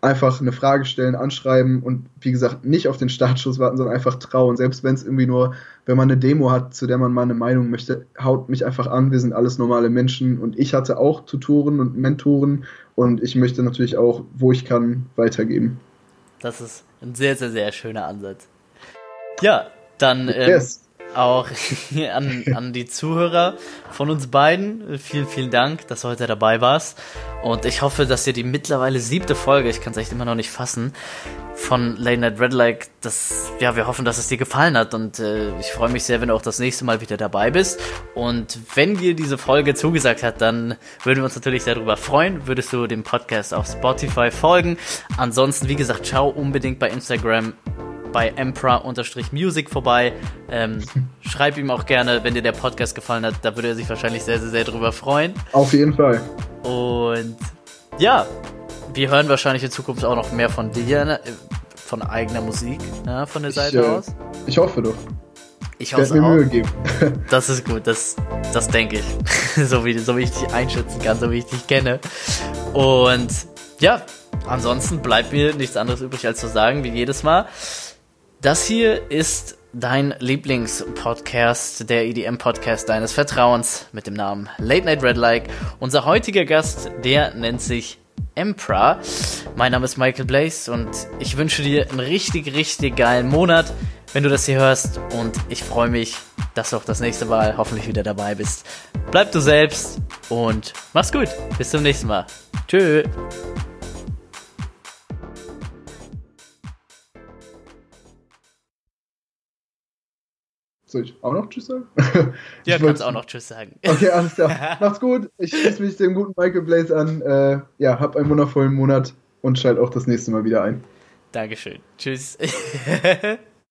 Einfach eine Frage stellen, anschreiben und wie gesagt, nicht auf den Startschuss warten, sondern einfach trauen. Selbst wenn es irgendwie nur, wenn man eine Demo hat, zu der man mal eine Meinung möchte, haut mich einfach an. Wir sind alles normale Menschen und ich hatte auch Tutoren und Mentoren und ich möchte natürlich auch, wo ich kann, weitergeben. Das ist ein sehr, sehr, sehr schöner Ansatz. Ja, dann ähm, Yes. Auch an, an die Zuhörer von uns beiden. Vielen, vielen Dank, dass du heute dabei warst. Und ich hoffe, dass dir die mittlerweile siebte Folge, ich kann es echt immer noch nicht fassen, von Late Night Red Like, das, ja, wir hoffen, dass es dir gefallen hat. Und äh, ich freue mich sehr, wenn du auch das nächste Mal wieder dabei bist. Und wenn dir diese Folge zugesagt hat, dann würden wir uns natürlich sehr darüber freuen. Würdest du dem Podcast auf Spotify folgen. Ansonsten, wie gesagt, schau unbedingt bei Instagram bei Emperor-Music vorbei. Ähm, schreib ihm auch gerne, wenn dir der Podcast gefallen hat. Da würde er sich wahrscheinlich sehr, sehr, sehr drüber freuen. Auf jeden Fall. Und ja, wir hören wahrscheinlich in Zukunft auch noch mehr von dir. ne? von eigener Musik, ja, von der Seite ich, äh, aus? Ich hoffe doch. Ich, ich werde mir Mühe geben. Das ist gut, das, das denke ich. so, wie, so wie ich dich einschätzen kann, so wie ich dich kenne. Und ja, ansonsten bleibt mir nichts anderes übrig, als zu sagen, wie jedes Mal. Das hier ist dein Lieblingspodcast, der EDM-Podcast deines Vertrauens mit dem Namen Late Night Red Like. Unser heutiger Gast, der nennt sich Emperor. Mein Name ist Michael Blaze und ich wünsche dir einen richtig, richtig geilen Monat, wenn du das hier hörst. Und ich freue mich, dass du auch das nächste Mal hoffentlich wieder dabei bist. Bleib du selbst und mach's gut. Bis zum nächsten Mal. Tschö. Soll ich auch noch Tschüss sagen? Ja, du kannst auch noch Tschüss sagen. Okay, alles klar. Macht's gut. Ich schließe mich dem guten Michael Blaze an. Äh, ja, hab einen wundervollen Monat und schalt auch das nächste Mal wieder ein. Dankeschön. Tschüss.